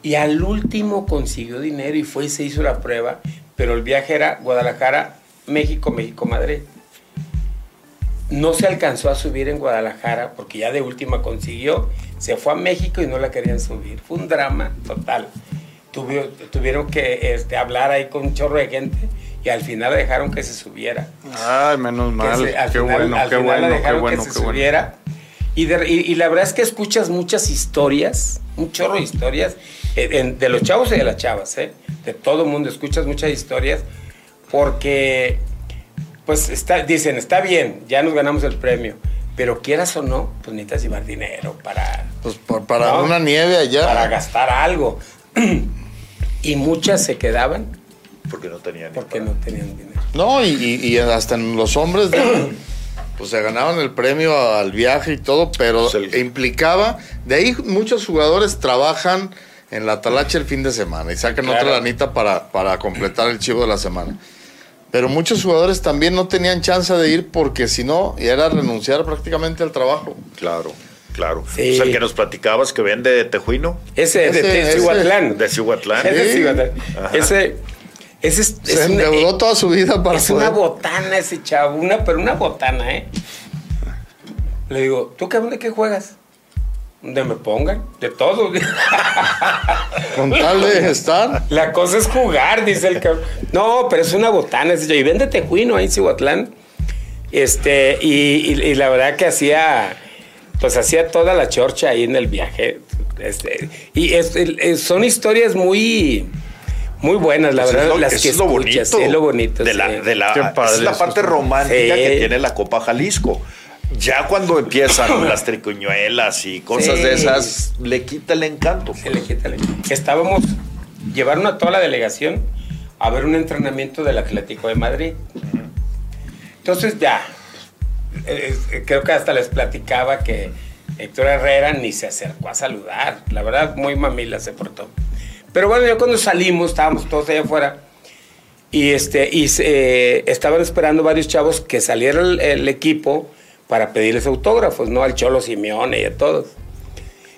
y al último consiguió dinero y fue y se hizo la prueba, pero el viaje era Guadalajara, México, México, Madrid. No se alcanzó a subir en Guadalajara porque ya de última consiguió, se fue a México y no la querían subir. Fue un drama total. Tuvi- tuvieron que este, hablar ahí con un chorro de gente y al final la dejaron que se subiera. Ay, menos mal. se- al qué final- bueno, qué bueno, qué bueno, que se qué bueno. subiera. Y, de- y- y la verdad es que escuchas muchas historias, un chorro de historias, eh, en- de los chavos y de las chavas, ¿eh? de todo el mundo escuchas muchas historias, porque pues está, dicen, está bien, ya nos ganamos el premio. Pero quieras o no, pues necesitas llevar dinero para... Pues por- para ¿no? una nieve allá. Para gastar algo. [CLEARS THROAT] y muchas se quedaban Porque no tenían ni porque para- no tenían dinero. No, y, y- y hasta en los hombres, [CLEARS THROAT] pues se ganaban el premio al viaje y todo, pero Pues implicaba, de ahí muchos jugadores trabajan en la talacha el fin de semana y sacan Claro. otra lanita para, para completar el chivo de la semana. Pero muchos jugadores también no tenían chance de ir porque si no, era renunciar prácticamente al trabajo. Claro, claro. Sí. O sea, el que nos platicabas que vende de Tejuino, Ese, Ese- de ese- Cihuatlán. de Cihuatlán. Ese de Sí. Ajá. Ese, ese es, Se es endeudó toda su vida para Es una botana ese chavo, una, pero una botana, ¿eh? Le digo, ¿tú cabrón de qué juegas? De me pongan, de todo. con tal de estar. La cosa es jugar, dice el cabrón. No, pero es una botana ese chavo. Y vende tejuino ahí en Cihuatlán. Este, y, y- y la verdad que hacía, pues hacía toda la chorcha ahí en el viaje. Este, y es- es- son historias muy, muy buenas, la Pues verdad, es lo, las que es lo escuchas, bonito. es lo bonito. De sí. la, de la, es la parte romántica Sí. que tiene la Copa Jalisco. Ya cuando empiezan [LAUGHS] las tricuñuelas y cosas Sí. de esas, le quita el encanto. Se le quita el- Estábamos, llevaron a toda la delegación a ver un entrenamiento del Atlético de Madrid. Entonces ya, eh, eh, creo que hasta les platicaba que Héctor Herrera ni se acercó a saludar. La verdad, muy mamila se portó. Pero bueno, ya cuando salimos, estábamos todos allá afuera. Y, este, y eh, estaban esperando varios chavos que saliera el, el equipo para pedirles autógrafos, ¿no? Al Cholo Simeone y a todos.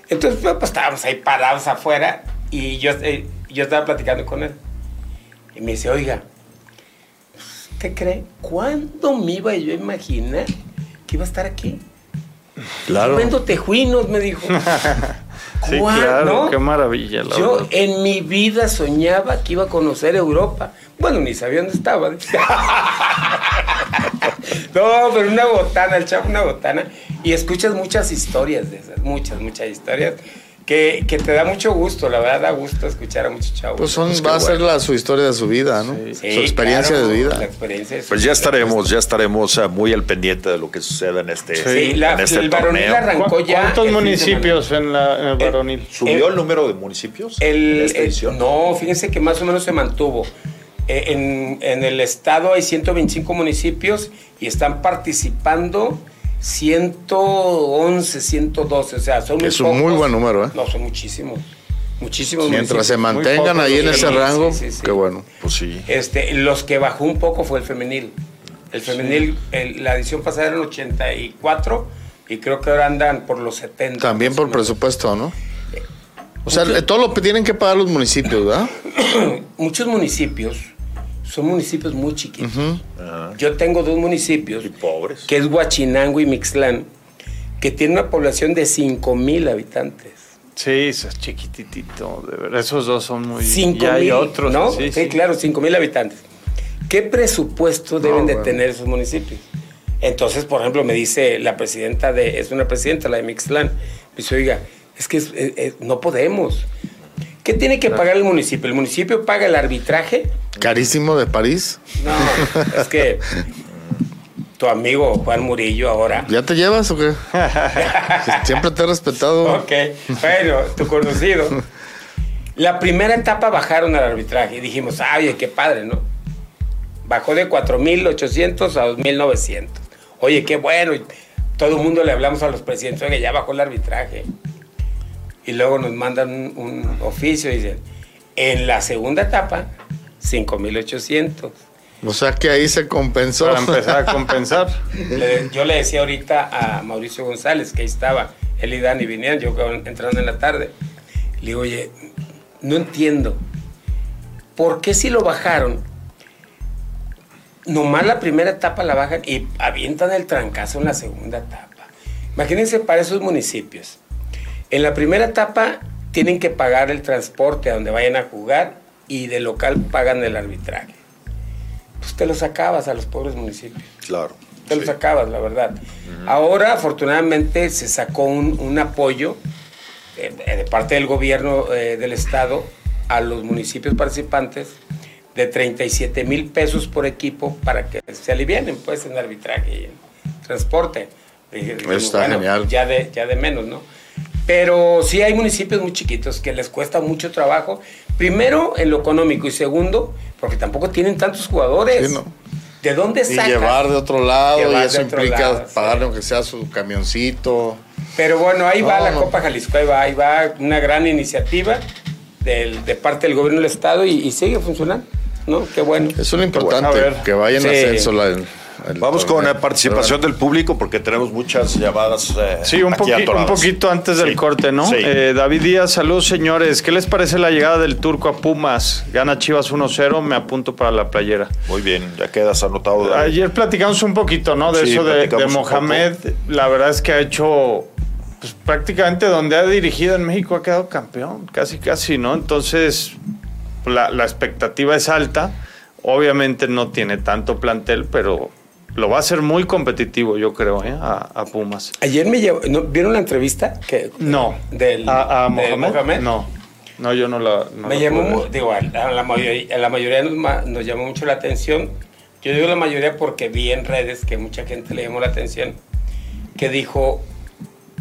Entonces, pues, pues, estábamos ahí parados afuera y yo, eh, yo estaba platicando con él. Y me dice, oiga, ¿qué cree? ¿Cuándo me iba yo a imaginar que iba a estar aquí? Claro. Vendo tejuinos, me dijo. [LAUGHS] Sí, claro, ¿No? qué maravilla, la Yo verdad. en mi vida soñaba que iba a conocer Europa. Bueno, ni sabía dónde estaba. [LAUGHS] [LAUGHS] no, pero una botana, el chavo una botana. Y escuchas muchas historias de esas, muchas, muchas historias. Que, que te da mucho gusto, la verdad da gusto escuchar a muchos chavos. Pues son, Pues va a ser la, su historia de su vida, ¿no? Sí, su experiencia claro, de La vida. experiencia de su Pues ya vida. estaremos, ya estaremos eh, muy al pendiente de lo que suceda en este, Sí, la- en este el torneo. arrancó ¿Cu- ya ¿Cuántos el municipios en, la, en el varonil? ¿Subió El- el número de municipios El, en esta el- edición? no, fíjense que más o menos se mantuvo. Eh, En, en el estado hay 125 municipios y están participando 111, 112. O sea, son muy Es un muy buen número, ¿eh? No, son muchísimos. Muchísimos Mientras se mantengan pocos, ahí en ese rango, sí, sí. qué bueno. Pues sí. Este, los que bajó un poco fue el femenil. El femenil, el- la edición pasada eran 84 y creo que ahora andan por los 70. También por presupuesto, ¿no? O sea, todo lo que tienen que pagar los municipios, ¿verdad? [COUGHS] Muchos municipios son municipios muy chiquitos. Yo tengo dos municipios, Y pobres. que es Huachinango y Mixlán, que tienen una población de 5 mil habitantes. Sí, eso es chiquititito, de verdad. Esos dos son muy... 5 y hay mil, otros. ¿no? Sí, Sí, sí. claro, 5 mil habitantes. ¿Qué presupuesto deben de bueno. tener esos municipios? Entonces, por ejemplo, me dice la presidenta de, es una presidenta, la de Mixlán, me dice, oiga, es que es- es- es- no podemos. ¿Qué tiene que pagar el municipio? ¿El municipio paga el arbitraje? Carísimo de París. No, es que tu amigo Juan Murillo ahora. ¿Ya te llevas o qué? [LAUGHS] Siempre te he respetado. Ok, bueno, tu conocido. La primera etapa bajaron al arbitraje y dijimos, ay, qué padre, ¿no? Bajó de 4.800 a 2.900. Oye, qué bueno. Todo el mundo le hablamos a los presidentes, oye, ya bajó el arbitraje. Y luego nos mandan un, un oficio y dicen, en la segunda etapa, 5.800. O sea que ahí se compensó. Para empezar a compensar. Le- yo le decía ahorita a Mauricio González, que ahí estaba, él y Dani vinieron, yo entrando en la tarde. Le digo, oye, no entiendo. ¿Por qué si lo bajaron? Nomás la primera etapa la bajan y avientan el trancazo en la segunda etapa. Imagínense para esos municipios. En la primera etapa tienen que pagar el transporte a donde vayan a jugar y de local pagan el arbitraje. Pues te los acabas a los pobres municipios Claro. te lo Sí. sacabas, la verdad. Ahora, afortunadamente, se sacó un, un apoyo eh, de parte del gobierno eh, del estado a los municipios participantes de 37 mil pesos por equipo para que se alivianen pues en arbitraje y en transporte. Está genial. Ya de, ya de menos, ¿no? Pero sí hay municipios muy chiquitos que les cuesta mucho trabajo. Primero, en lo económico. Y segundo, porque tampoco tienen tantos jugadores. Sí, ¿no? ¿De dónde Y sacan? llevar de otro lado, Llevar y eso implica lado, sí. pagarle aunque sea su camioncito. Pero bueno, ahí va la no. Copa Jalisco, ahí va, ahí va una gran iniciativa del, de parte del gobierno del estado y, y sigue funcionando, ¿no? Qué bueno. Eso es lo importante, que vayan a Sí. ascenso la, el Vamos con la participación del público porque tenemos muchas llamadas. eh, Sí, un, aquí poqui- un atoradas. poquito antes del corte, ¿no? sí. Eh, David Díaz, saludos señores. ¿Qué les parece la llegada del turco a Pumas? Gana Chivas 1-0, me apunto para la playera. Muy bien, ya quedas anotado. David. Ayer platicamos un poquito, ¿no? De Sí, eso de, Mohamed. La verdad es que ha hecho, pues prácticamente donde ha dirigido en México ha quedado campeón, casi, casi, ¿no? Entonces, la, la expectativa es alta. Obviamente no tiene tanto plantel, pero lo va a hacer muy competitivo, yo creo, ¿eh? a, a Pumas. Ayer me llevó, ¿no? ¿vieron la entrevista? Que, No. Del, ¿A, a de Mohamed? No. No, yo no la. no me la llamó, digo, a la, mayoría, a la mayoría nos, nos llamó mucho la atención. Yo digo la mayoría porque vi en redes que mucha gente le llamó la atención, que dijo,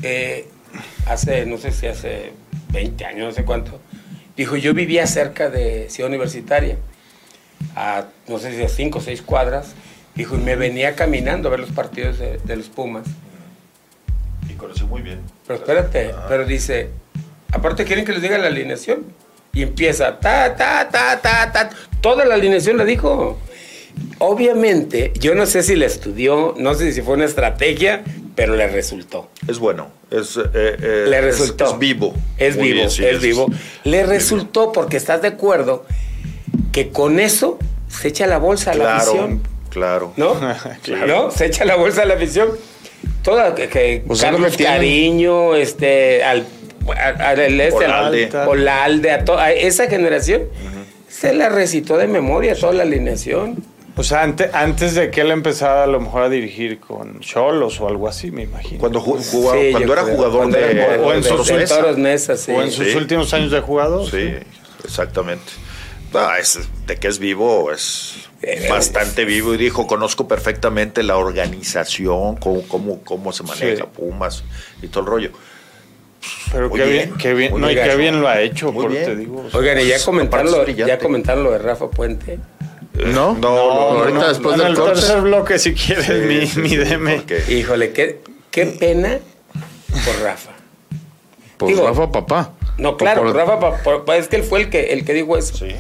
eh, hace, no sé si hace 20 años, no sé cuánto, dijo, yo vivía cerca de Ciudad Universitaria, a no sé si a 5 o 6 cuadras, dijo, y me venía caminando a ver los partidos de, de los Pumas. Y conoció muy bien. Pero espérate, pero dice, aparte quieren que les diga la alineación. Y empieza, ta, ta, ta, ta, ta. Toda la alineación la dijo. Obviamente, yo no sé si la estudió, no sé si fue una estrategia, pero le resultó. Es bueno. Es, eh, eh, Le es- resultó. Es, vivo. Es Muy vivo, bien, sí, es vivo. Le resultó porque estás de acuerdo que con eso se echa la bolsa a la afición. Claro. ¿No? [LAUGHS] Claro. ¿No? Se echa la bolsa a la afición. Toda, que, que Carlos. Cariño, este, al, al, al- el este, al- Olalde. Olalde, a, to- a esa generación, se la recitó de memoria toda la alineación. O sea, ante- antes de que él empezara a lo mejor a dirigir con Cholos o algo así, me imagino. Cuando, ju- jugaba- Sí, cuando era creo, jugador cuando de, era o en de- sus de Mesa. Sí. o en sus Sí. últimos años de jugador. Sí, exactamente. Ah, es- de que es vivo, es Eh, bastante vivo. Y dijo, conozco perfectamente la organización, cómo, cómo, cómo se maneja Sí. Pumas y todo el rollo. Pero qué bien, qué bien, no, y qué bien lo ha hecho, Muy bien. te digo. o sea, Oigan, y ya Pues, comentaron, lo, ya comentaron lo de Rafa Puente. ¿No? no, ahorita no, después en del tercer bloque, si quieres, Sí, mi, sí, mi DM. Híjole, qué, qué pena por Rafa. Por Digo, Rafa Papá. No, claro, Por- Rafa, pa- por- pa- es que él fue el que, el que dijo eso. Sí.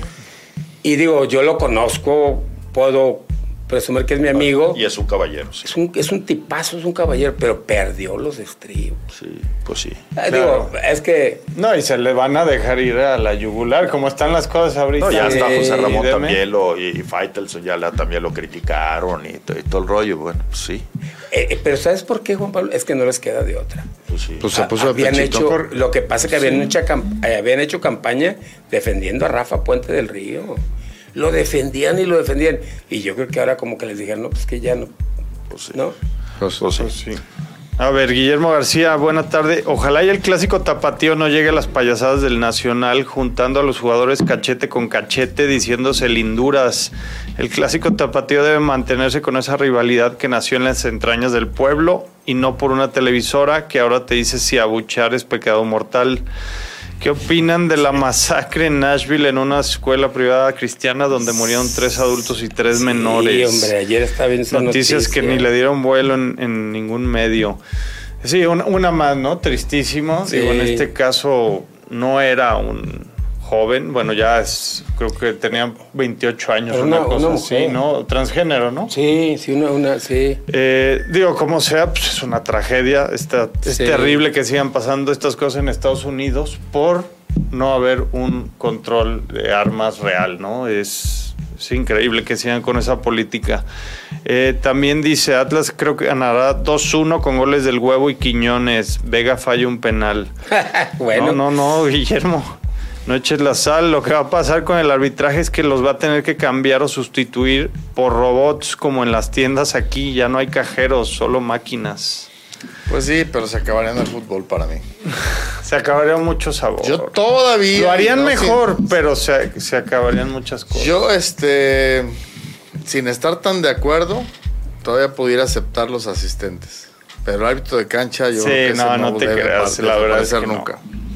Y digo, yo lo conozco, puedo presumir que es mi amigo. Y es un caballero, sí. Es un, es un tipazo, es un caballero, pero perdió los estribos. Sí, pues sí. Ah, Claro. Digo, es que No, y se le van a dejar ir a la yugular, como están las cosas ahorita. No, ya está Sí, José Ramón también lo, y, y Faitelson ya la, también lo criticaron y, y todo el rollo. Bueno, pues sí. eh, eh, pero ¿sabes por qué, Juan Pablo? Es que no les queda de otra. Pues sí. Pues se Ah, puso de habían pechito. hecho, lo que pasa es que habían, hecho, eh, habían hecho campaña defendiendo a Rafa Puente del Río. Lo defendían y lo defendían. Y yo creo que ahora como que les dijeron, no, pues que ya no. Pues sí. ¿No? Pues, Pues sí. Pues sí. A ver, Guillermo García, buena tarde. Ojalá y el clásico tapatío no llegue a las payasadas del Nacional, juntando a los jugadores cachete con cachete, diciéndose linduras. El clásico tapatío debe mantenerse con esa rivalidad que nació en las entrañas del pueblo y no por una televisora que ahora te dice si abuchar es pecado mortal. ¿Qué opinan de la masacre en Nashville en una escuela privada cristiana donde murieron tres adultos y tres menores? Sí, hombre, ayer estaba viendo Noticias que ni le dieron vuelo en, en ningún medio. Sí, una, una más, ¿no? Tristísimo. Sí. Digo, en este caso no era un joven, bueno, ya es, creo que tenía 28 años, una, una- cosa una así. ¿no? Transgénero, ¿no? Sí, sí, una, una, sí. Eh, digo, como sea, pues es una tragedia. Está, es Sí. terrible que sigan pasando estas cosas en Estados Unidos por no haber un control de armas real, ¿no? Es, es increíble que sigan con esa política. Eh, también dice Atlas, creo que ganará 2-1 con goles del huevo y Quiñones. Vega falla un penal. [LAUGHS] bueno, No, no, no, Guillermo. No eches la sal. Lo que va a pasar con el arbitraje es que los va a tener que cambiar o sustituir por robots como en las tiendas aquí. Ya no hay cajeros, solo máquinas. Pues sí, pero se acabarían el fútbol para mí. [LAUGHS] Se acabaría mucho sabor. Yo todavía. Lo harían no, mejor, sin- pero se, se acabarían muchas cosas. yo, este. Sin estar tan de acuerdo, todavía pudiera aceptar los asistentes. Pero el árbitro de cancha, yo Sí, creo que no, ese no te creas, la verdad es que no. nunca. No,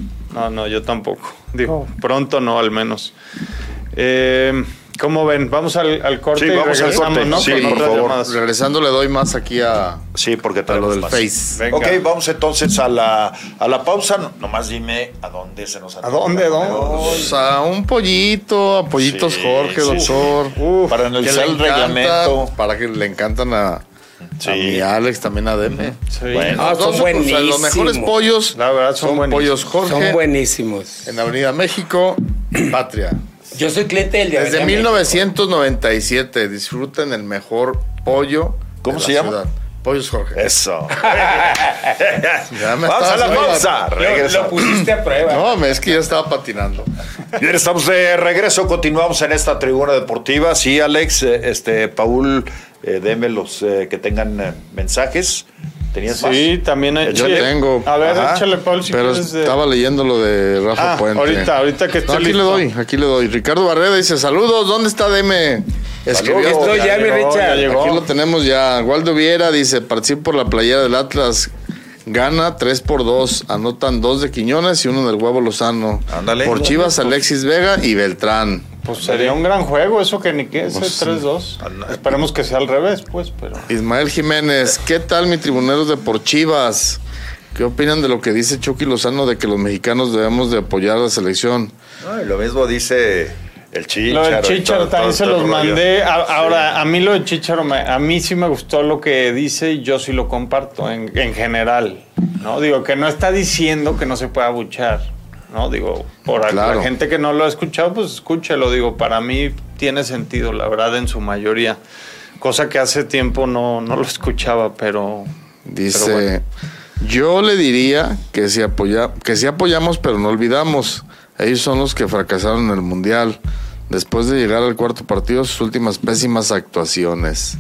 no, yo tampoco. Digo, pronto no, al menos. Eh, ¿Cómo ven? Vamos al, al corte Sí, y vamos al corte. ¿no? Sí, por favor. llamadas. Regresando, le doy más aquí a, Sí, porque a lo del más. Face. Venga. Ok, vamos entonces a la, a la pausa. No- nomás dime a dónde se nos ¿A dónde, dónde? O sea, un pollito, a pollitos Sí, Jorge, sí. doctor. Uf, Para Que analizar le el encanta, reglamento. Para que le encantan a, Sí. a mi Alex, también a Deme. Sí. Bueno. Ah, son buenísimos. los mejores pollos La verdad, son son, buenísimos. pollos Jorge Son buenísimos. en Avenida México, Patria. Yo soy cliente del de Desde Avenida 1997 disfruten el mejor pollo. ¿Cómo de se la llama? ciudad. Pollos Jorge. Eso. [LAUGHS] Ya me Vamos a la pausa. Lo, pusiste a prueba. No, es que ya estaba patinando. Bien, estamos de regreso, continuamos en esta tribuna deportiva. Sí, Alex, eh, este, Paul, eh, deme los eh, que tengan eh, mensajes. ¿Tenías más? Sí, también hay. Yo tengo. A ver, Ajá. échale, Paul, si Pero quieres. de- estaba leyendo lo de Rafa Ah, Puente. ahorita, ahorita que esté No, aquí listo. le doy, aquí le doy. Ricardo Barreda dice, saludos, ¿dónde está Deme? Escribió. Estoy ya, mi llegó, Richard. ya llegó. Aquí lo tenemos ya. Waldo Viera dice, participo por la playera del Atlas. Gana 3 por 2. Anotan 2 de Quiñones y uno del Huevo Lozano. Ándale. Por Chivas, Alexis Vega y Beltrán. Pues sería un gran juego, eso que ni que ese Pues sí. 3-2. Anda. Esperemos que sea al revés, pues, pero. Ismael Jiménez, ¿qué tal mi tribuneros de por Chivas? ¿Qué opinan de lo que dice Chucky Lozano de que los mexicanos debemos de apoyar a la selección? Lo mismo dice el Chicharo. Lo del Chicharo todo también se los mandé. A- Ahora, a mí lo del Chicharo, me- a mí sí me gustó lo que dice y yo sí lo comparto en, en general. ¿no? Digo, que no está diciendo que no se pueda buchar. ¿No? Digo, por Claro. la gente que no lo ha escuchado, pues escúchelo. Digo, para mí tiene sentido, la verdad, en su mayoría. Cosa que hace tiempo no, no lo escuchaba, pero. Dice, Pero bueno. yo le diría que si, apoya, que sí apoyamos, pero no olvidamos. Ellos son los que fracasaron en el Mundial. Después de llegar al cuarto partido, sus últimas pésimas actuaciones.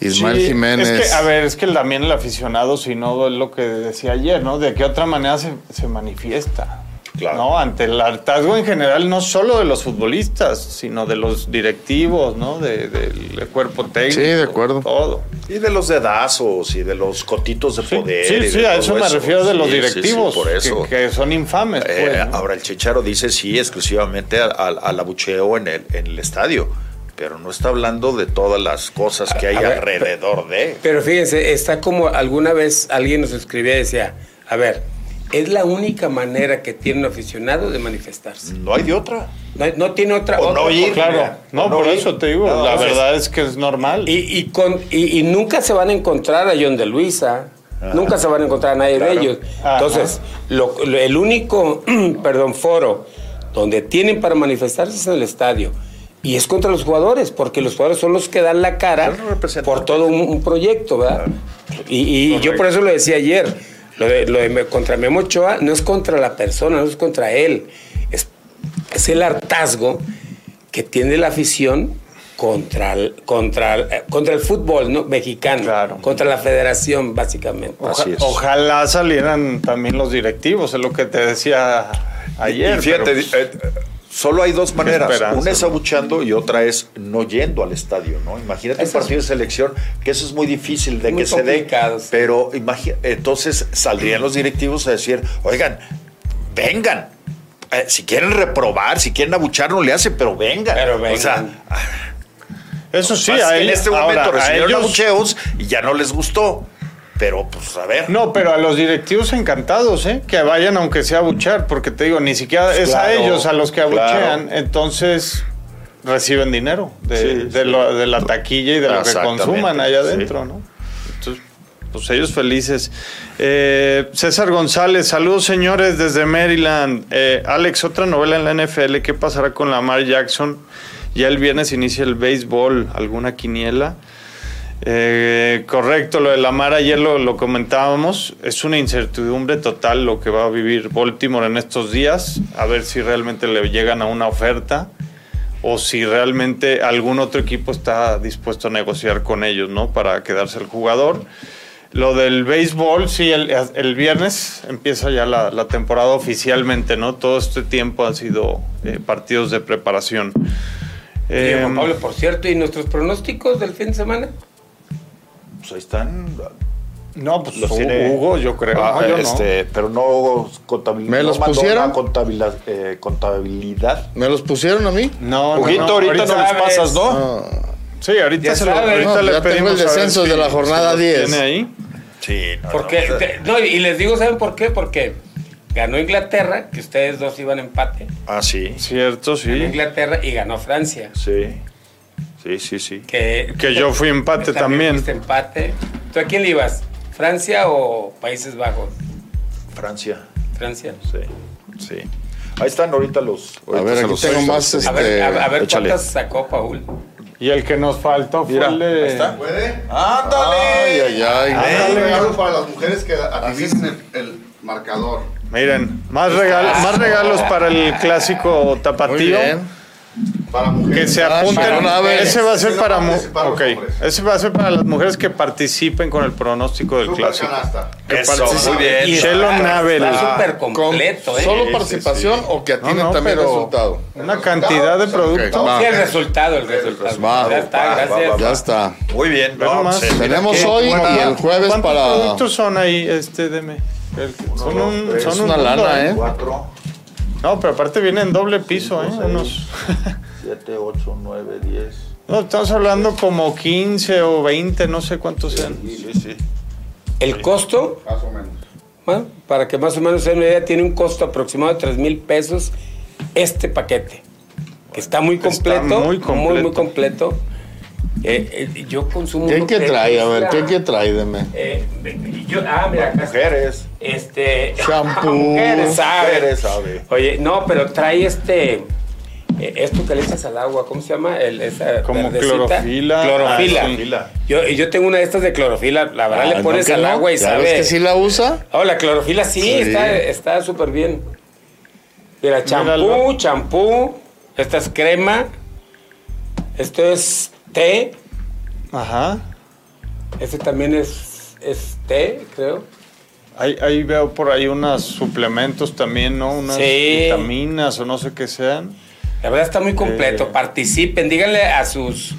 Ismael Sí, Jiménez. Es que, a ver, es que también el aficionado, si no es lo que decía ayer, ¿no? De qué otra manera se, se manifiesta. Claro. ¿no? Ante el hartazgo en general, no solo de los futbolistas, sino de los directivos, ¿no? De- del cuerpo técnico. Sí, de acuerdo. Todo. Y de los dedazos y de los cotitos de Sí, poder. sí, sí, a eso me refiero de los Sí, sí, sí, directivos, por eso. Que, que son infames. Eh, pues, ¿no? Ahora el Chicharo dice sí exclusivamente al, al- al abucheo en el, en el estadio, pero no está hablando de todas las cosas que hay ver, alrededor de. Pero fíjense, está como alguna vez alguien nos escribía y decía, a ver, es la única manera que tiene un aficionado de manifestarse. No hay de otra. No, no tiene otra. O otra no ir. Claro, no, por ir. eso te digo, No, la verdad es que es normal. Y, y con, y, y nunca se van a encontrar a John de Luisa. Nunca se van a encontrar a nadie Claro. de ellos. Ajá. Entonces, lo- lo- el único, [CLEARS THROAT] perdón, foro donde tienen para manifestarse es en el estadio. Y es contra los jugadores, porque los jugadores son los que dan la cara por todo un, un proyecto, ¿verdad? Y, y yo por eso lo decía ayer. Lo de, lo de me- contra Memo Ochoa no es contra la persona, no es contra él. Es, es el hartazgo que tiene la afición contra el, contra, el- eh, contra el fútbol ¿no? mexicano, Claro. contra la federación, básicamente. Oja- Así es. Ojalá salieran también los directivos, es lo que te decía ayer. y fíjate, pero, eh, solo hay dos maneras. esperanza, Una es abuchando y otra es no yendo al estadio, ¿no? Imagínate un es- partido de selección, que eso es muy difícil de Muy que se dé. Pero entonces saldrían los directivos a decir, oigan, vengan. Eh, si quieren reprobar, si quieren abuchar, no le hacen, pero vengan. Pero O sea, vengan. eso sí, a en ellos- este momento ahora, recibieron ellos- abucheos y ya no les gustó. Pero, pues, a ver. No, pero a los directivos encantados, ¿eh? Que vayan aunque sea a buchar, porque te digo, ni siquiera es a ellos a los que claro. abuchean, entonces reciben dinero de, Sí, de sí. lo- de la taquilla y de lo que consuman allá sí. adentro, ¿no? Entonces, pues ellos felices. Eh, César González, saludos señores desde Maryland. Eh, Alex, otra novela en la NFL, ¿qué pasará con Lamar Jackson? Ya el viernes inicia el béisbol, ¿alguna quiniela? Eh, correcto, lo de Lamar ayer lo, lo comentábamos. Es una incertidumbre total lo que va a vivir Baltimore en estos días. A ver si realmente le llegan a una oferta o si realmente algún otro equipo está dispuesto a negociar con ellos, ¿no? Para quedarse el jugador. Lo del béisbol, sí, el, el viernes empieza ya la, la temporada oficialmente, ¿no? Todo este tiempo han sido eh, partidos de preparación. Em, Pablo, por cierto, ¿y nuestros pronósticos del fin de semana? Pues ahí están. no, pues Los tiene- Hugo, yo creo. Ah, No, yo no. este, Pero no contabilidad. ¿Me los pusieron? Contabilidad, eh, contabilidad. ¿Me los pusieron a mí? No, no, Huguito, no, ahorita, nos los sabes. pasas, ¿no? Ah, Sí, ahorita, Ya se lo, ahorita No, le ya tengo pedimos el descenso si- de la jornada si lo 10. ¿Tiene ahí? Sí, no, Porque, no, te- no, y les digo, ¿saben por qué? Porque ganó Inglaterra, que ustedes dos iban empate. Ah, sí. Cierto, Ganó sí. Inglaterra y ganó Francia. Sí. Sí, sí, sí. Que, Que yo fui empate también. fuiste empate. ¿Tú a quién le ibas? ¿Francia o Países Bajos? Francia. Francia. Sí. Sí. Ahí están ahorita los. A ver, ahorita se aquí los- tengo más, A ver, Este, a, a ver cuántas sacó Paul. Y el que nos faltó fue Mira, el de- ahí está. ¿Puede? ¡Ándale! Ay, ay, ay. Regalo para las mujeres que adivinen el, el marcador. Miren, más, regal- más regalos para el clásico Muy tapatío. bien. Para mujeres. Que se apunten. para una vez. Ese va a ser para, no mu- participaron ok. los hombres. Ese va a ser para las mujeres que participen con el pronóstico del Super clásico. canasta. Que Eso, participen. muy bien. Y Shelo Navel. Está súper completo, ¿eh? ¿Solo Sí, participación o que No, atinen no, también pero resultado? Una cantidad de productos. Ok, va. Sí, el resultado, el resultado. Va, ya está, va, gracias. va, Ya está. Muy bien. No, eh, Tenemos hoy buena- y el jueves ¿Cuántos para... productos son ahí? Este, deme. El- son un, dos, son un una mundo, lana, ¿eh? Cuatro, No, pero aparte viene en doble piso, ¿eh? Unos... siete, ocho, nueve, diez. No, estamos hablando como 15 o 20, no sé cuántos sean. Sí, sí. El costo, Más o menos. bueno, para que más o menos se den una idea, tiene un costo aproximado de 3 mil pesos este paquete. Que está muy Está completo. muy Muy, completo. muy completo. Eh, eh, yo consumo. ¿Qué que trae? A ver. ¿qué que trae? Deme. Eh, yo, ah, mira, acá. Mujeres. Este. Shampoo. [LAUGHS] Mujeres, ¿sabe? Mujeres, sabe. Oye, no, pero trae este. eh, esto que le echas al agua, ¿cómo se llama? El, esa Como verdecita. clorofila. Clorofila. Ah. Yo, yo tengo una de estas de clorofila. La verdad, Ah, le ¿no pones al no? agua y ¿Ya sabe. ves que sí la usa? Oh, la clorofila sí, Sí. está está súper bien. Mira, champú, champú. Esta es crema. Esto es té. Ajá. Este también es, es té, creo. Ahí, ahí veo por ahí unos suplementos también, ¿no? Unas Sí. vitaminas o no sé qué sean. La verdad está muy completo. Eh. Participen, díganle a sus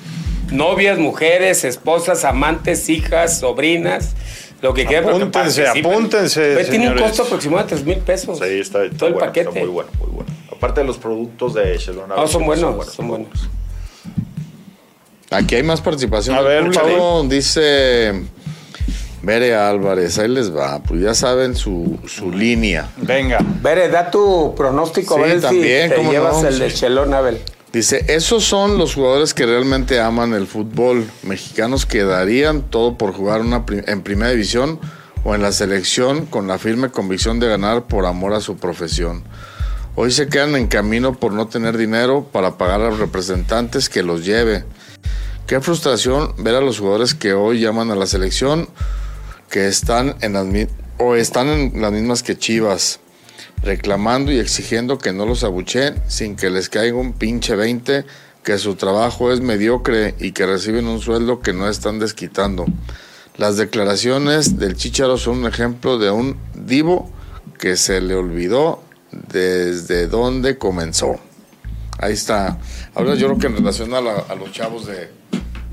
novias, mujeres, esposas, amantes, hijas, sobrinas, lo que quieran. que Apúntense, apúntense, Tiene un costo aproximado de 3 mil pesos. Sí, está, está Todo el bueno, paquete. Está muy bueno, muy bueno. Aparte de los productos de Shelona. No, son buenos, son buenos. Aquí hay más participación. A ver, público. Dice Bere Álvarez, ahí les va. Pues ya saben su, su línea. Venga. Bere, da tu pronóstico, Sí, a ver también, si te llevas no, el de. Chelón Abel. Dice, esos son los jugadores que realmente aman el fútbol. Mexicanos que darían todo por jugar una en primera división o en la selección con la firme convicción de ganar por amor a su profesión. Hoy se quedan en camino por no tener dinero para pagar a los representantes que los lleve. Qué frustración ver a los jugadores que hoy llaman a la selección que están en las o están en las mismas que Chivas, reclamando y exigiendo que no los abucheen sin que les caiga un pinche 20, que su trabajo es mediocre y que reciben un sueldo que no están desquitando. Las declaraciones del Chicharo son un ejemplo de un divo que se le olvidó desde dónde comenzó. Ahí está. Ahora yo creo que en relación a, a los chavos de,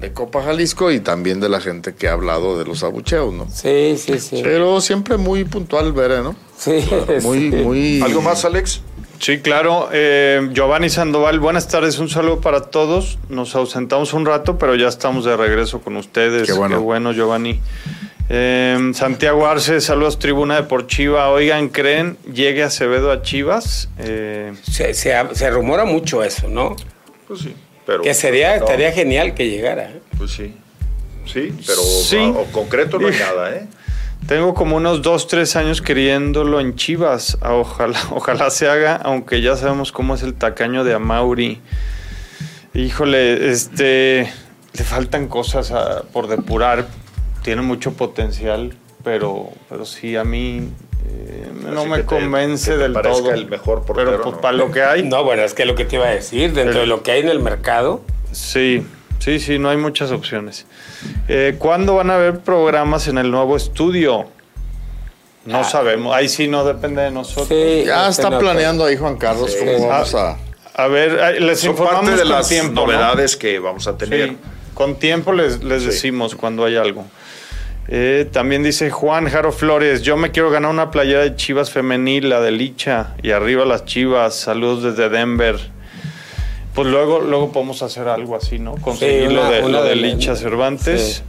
de Copa Jalisco y también de la gente que ha hablado de los abucheos, ¿no? Sí, sí, sí. Pero siempre muy puntual, Bere, ¿no? Sí, Muy, sí. muy... ¿Algo más, Alex? Sí, claro. Eh, Giovanni Sandoval, buenas tardes, un saludo para todos. Nos ausentamos un rato, pero ya estamos de regreso con ustedes. Qué bueno. Giovanni. Eh, Santiago Arce, saludos Tribuna Deportiva. Oigan, ¿creen llegue Acevedo a Chivas? Eh, Se, se, se rumora mucho eso, ¿no? Pues sí. Pero, Que sería, no, estaría genial que llegara. ¿eh? Pues sí. Sí, pero Sí. a- o concreto no hay nada, ¿eh? tengo como unos dos, tres años queriéndolo en Chivas. Ah, Ojalá, [LAUGHS] ojalá se haga, aunque ya sabemos cómo es el tacaño de Amauri. Híjole, este, le faltan cosas a- por depurar. Tiene mucho potencial, pero, pero sí, a mí no Así me que te- convence del parezca todo. el mejor portero, Pero pues, ¿no? para lo que hay, No, bueno, es que lo que te iba a decir, dentro Pero- de lo que hay en el mercado, sí, Sí, sí, no hay muchas opciones. Eh, ¿Cuándo van a haber programas en el nuevo estudio? No Ah. sabemos. Ahí sí no depende de nosotros. Sí, Ya este está no, planeando ahí Juan Carlos Sí. cómo Ah, vamos a... A ver, les Son informamos parte de con las tiempo, ¿no? novedades que vamos a tener. Sí, con tiempo les, les Sí. decimos cuando hay algo. Eh, también dice Juan Jaro Flores, yo me quiero ganar una playera de Chivas femenil, la de Licha, y arriba las Chivas, saludos desde Denver. Pues luego, luego podemos hacer algo así, ¿no? Conseguir una- lo de, lo de de- Licha Cervantes. sí.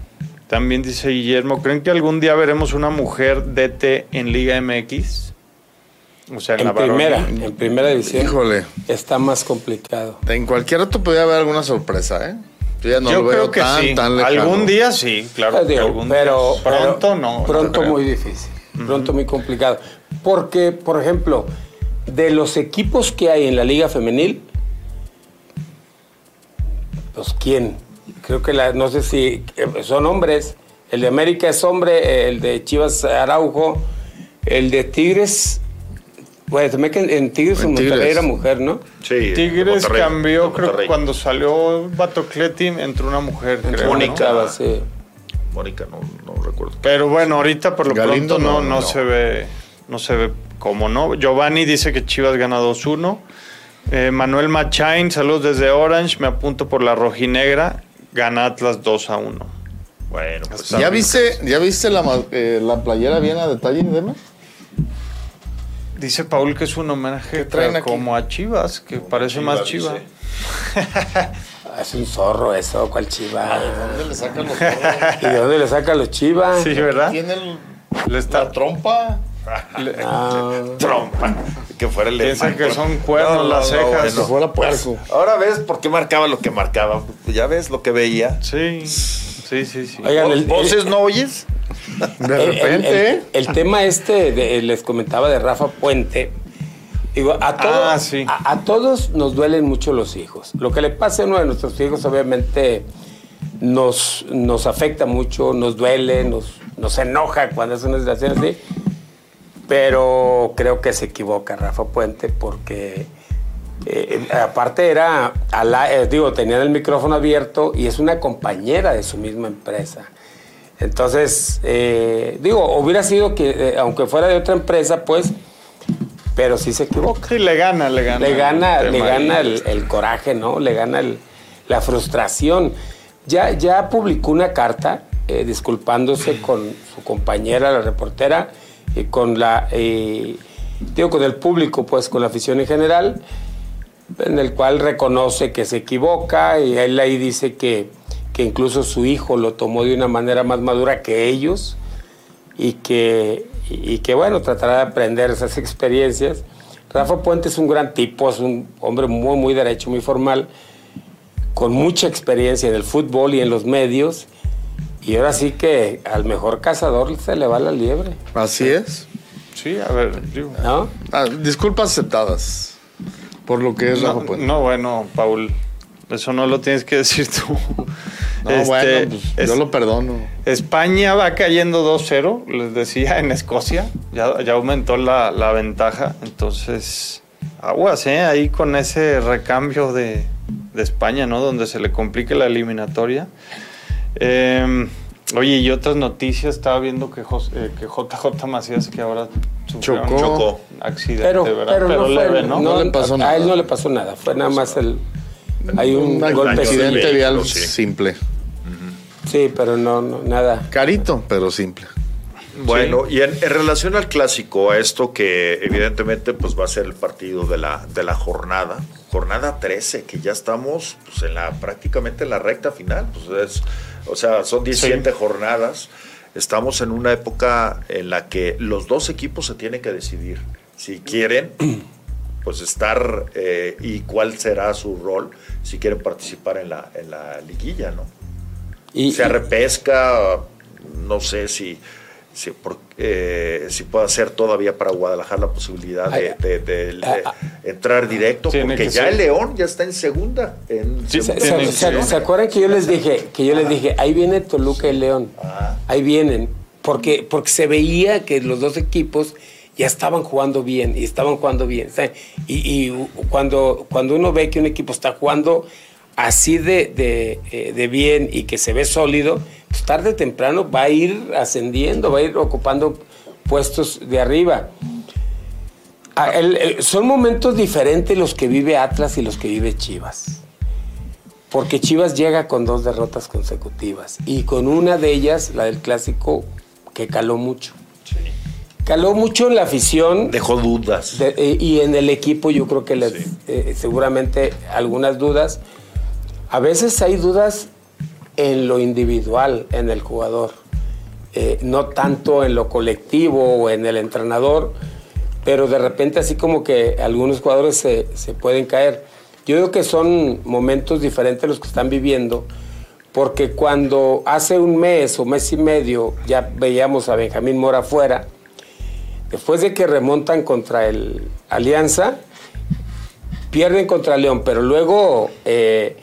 También dice Guillermo, ¿creen que algún día veremos una mujer DT en Liga MX? O sea, en, la En primera, varonil. en primera división. Híjole, Está más complicado. en cualquier otro podría haber alguna sorpresa, ¿eh? Yo ya no Yo lo veo creo que tan, sí. tan lejano. Algún día sí, claro. Digo, algún pero, día. Pronto pero- no. Pronto no muy difícil. Pronto muy complicado. Porque, por ejemplo, de los equipos que hay en la Liga Femenil, pues quién? Creo que la, no sé si eh, son hombres. El de América es hombre, el de Chivas Araujo, el de Tigres. Bueno, también que en- en Tigres En Monterrey Tigres. era mujer, ¿no? Sí, Tigres cambió, creo que cuando salió Batocleti entró una mujer, creo. Mónica. ¿no? Estaba, sí. Mónica, no, no recuerdo. Pero bueno, ahorita por lo Galindo pronto no, no, no, no. se ve, no se ve como no. Giovanni dice que Chivas gana 2-1. Eh, Manuel Machain, saludos desde Orange, me apunto por la rojinegra, gana Atlas 2-1. Bueno, pues ¿Ya viste, ¿ya viste la, ma- eh, la playera bien a detalle, Deme? Dice Paul que es un homenaje ¿Qué traen pero aquí? como a Chivas, que parece Chivas, más Chiva. [LAUGHS] Es un zorro eso, ¿cuál chiva? ¿Dónde le sacan los [LAUGHS] ¿Y de dónde le saca los chivas? Sí, ¿verdad? ¿Tiene el- Le está- la trompa? [LAUGHS] Ah, trompa. Que fuera el Piensa hermano. que son cuernos No, no, las no, cejas. bueno. Fuera puerco. Ahora ves por qué marcaba lo que marcaba. Ya ves lo que veía. Sí, sí, sí, sí. Oigan, el- ¿Voces el- no oyes? [LAUGHS] De el, el- repente, el- ¿eh? el tema este, de- les comentaba de Rafa Puente. Digo, a, todo- Ah, sí. a, a todos nos duelen mucho los hijos. Lo que le pase a uno de nuestros hijos, obviamente, nos, nos afecta mucho, nos duele, nos, nos enoja cuando es una situación así. Pero creo que se equivoca Rafa Puente porque eh, aparte era, eh, digo, tenían el micrófono abierto y es una compañera de su misma empresa. Entonces, eh, digo, hubiera sido que, eh, aunque fuera de otra empresa, pues, pero sí se equivoca. Sí, le gana, le gana. Le gana, el le gana el, el coraje, ¿no? Le gana el- la frustración. Ya, ya publicó una carta eh, disculpándose con su compañera, la reportera, y con la, digo, con el público, pues, con la afición en general, en el cual reconoce que se equivoca y él ahí dice que, que incluso su hijo lo tomó de una manera más madura que ellos y que, y que bueno, tratará de aprender esas experiencias. Rafa Puente es un gran tipo, es un hombre muy, muy derecho, muy formal, con mucha experiencia en el fútbol y en los medios. Y ahora sí que al mejor cazador se le va la liebre, Así es. Sí, a ver, digo. ¿no? Ah, disculpas aceptadas por lo que es No, Rafa Puente. no, bueno, Paul, eso no lo tienes que decir tú. No, Este, bueno, pues, es- yo lo perdono. España va cayendo 2-0, les decía, en Escocia. Ya, ya aumentó la, la ventaja. Entonces, aguas, ¿eh? Ahí con ese recambio de, de España, ¿no? Donde se le complique la eliminatoria. Eh, oye, y otras noticias. Estaba viendo que, Jos- eh, que JJ Macías, que ahora sufrió un Chocó. Chocó. accidente, Pero, ¿verdad? pero, no, fue- leve, ¿no? No le pasó a, nada. a él no le pasó nada, fue nada más el... Hay un, Un golpe accidente vehículo, vial sí. simple. Sí, pero no, no, nada. Carito, pero simple. Bueno, y en, en relación al clásico, a esto que evidentemente pues va a ser el partido de la, de la jornada, jornada 13, que ya estamos pues, en la prácticamente en la recta final, pues es, o sea, son 17 jornadas. Estamos en una época en la que los dos equipos se tienen que decidir si quieren pues estar eh, y cuál será su rol si quieren participar en la, en la liguilla, ¿no? Y, se repesca, no sé si, si, por- eh, si puede ser todavía para Guadalajara la posibilidad de, de- de- de ah, ah. entrar directo, porque que ya el León ya está en segunda. En Sí, ¿Se, segunda se- acuerdan que yo les dije, que yo les dije, ahí viene Toluca y León, Ah. ahí vienen, porque, porque se veía que los dos equipos ya estaban jugando bien y estaban jugando bien. Y, y cuando, cuando uno ve que un equipo está jugando así de, de, eh, bien y que se ve sólido, pues tarde o temprano va a ir ascendiendo, va a ir ocupando puestos de arriba. Ah, son momentos diferentes los que vive Atlas y los que vive Chivas. Porque Chivas llega con dos derrotas consecutivas y con una de ellas, la del clásico, que caló mucho. Caló mucho en la afición Dejó dudas. de- eh, y en el equipo yo creo que les, eh, seguramente algunas dudas. A veces hay dudas en lo individual, en el jugador, eh, no tanto en lo colectivo o en el entrenador, pero de repente así como que algunos jugadores se, se pueden caer. Yo digo que son momentos diferentes los que están viviendo, porque cuando hace un mes o mes y medio ya veíamos a Benjamín Mora afuera, después de que remontan contra el Alianza, pierden contra León, pero luego eh,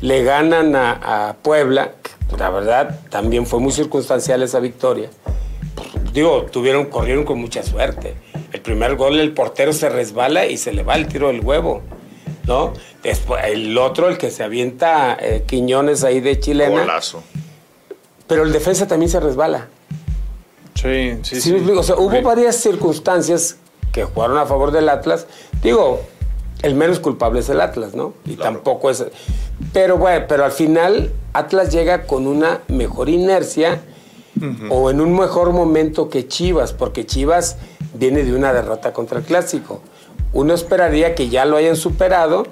le ganan a, a Puebla. La verdad, también fue muy circunstancial esa victoria. Digo, tuvieron, corrieron con mucha suerte. El primer gol, el portero se resbala y se le va el tiro del huevo. ¿No? Después, el otro, el que se avienta eh, Quiñones ahí de chilena. Golazo. Pero el defensa también se resbala. Sí, sí, Sí. O sea, hubo varias circunstancias que jugaron a favor del Atlas. Digo, el menos culpable es el Atlas, ¿no? Y Claro. tampoco es. Pero bueno, pero al final Atlas llega con una mejor inercia o en un mejor momento que Chivas, porque Chivas viene de una derrota contra el Clásico. Uno esperaría que ya lo hayan superado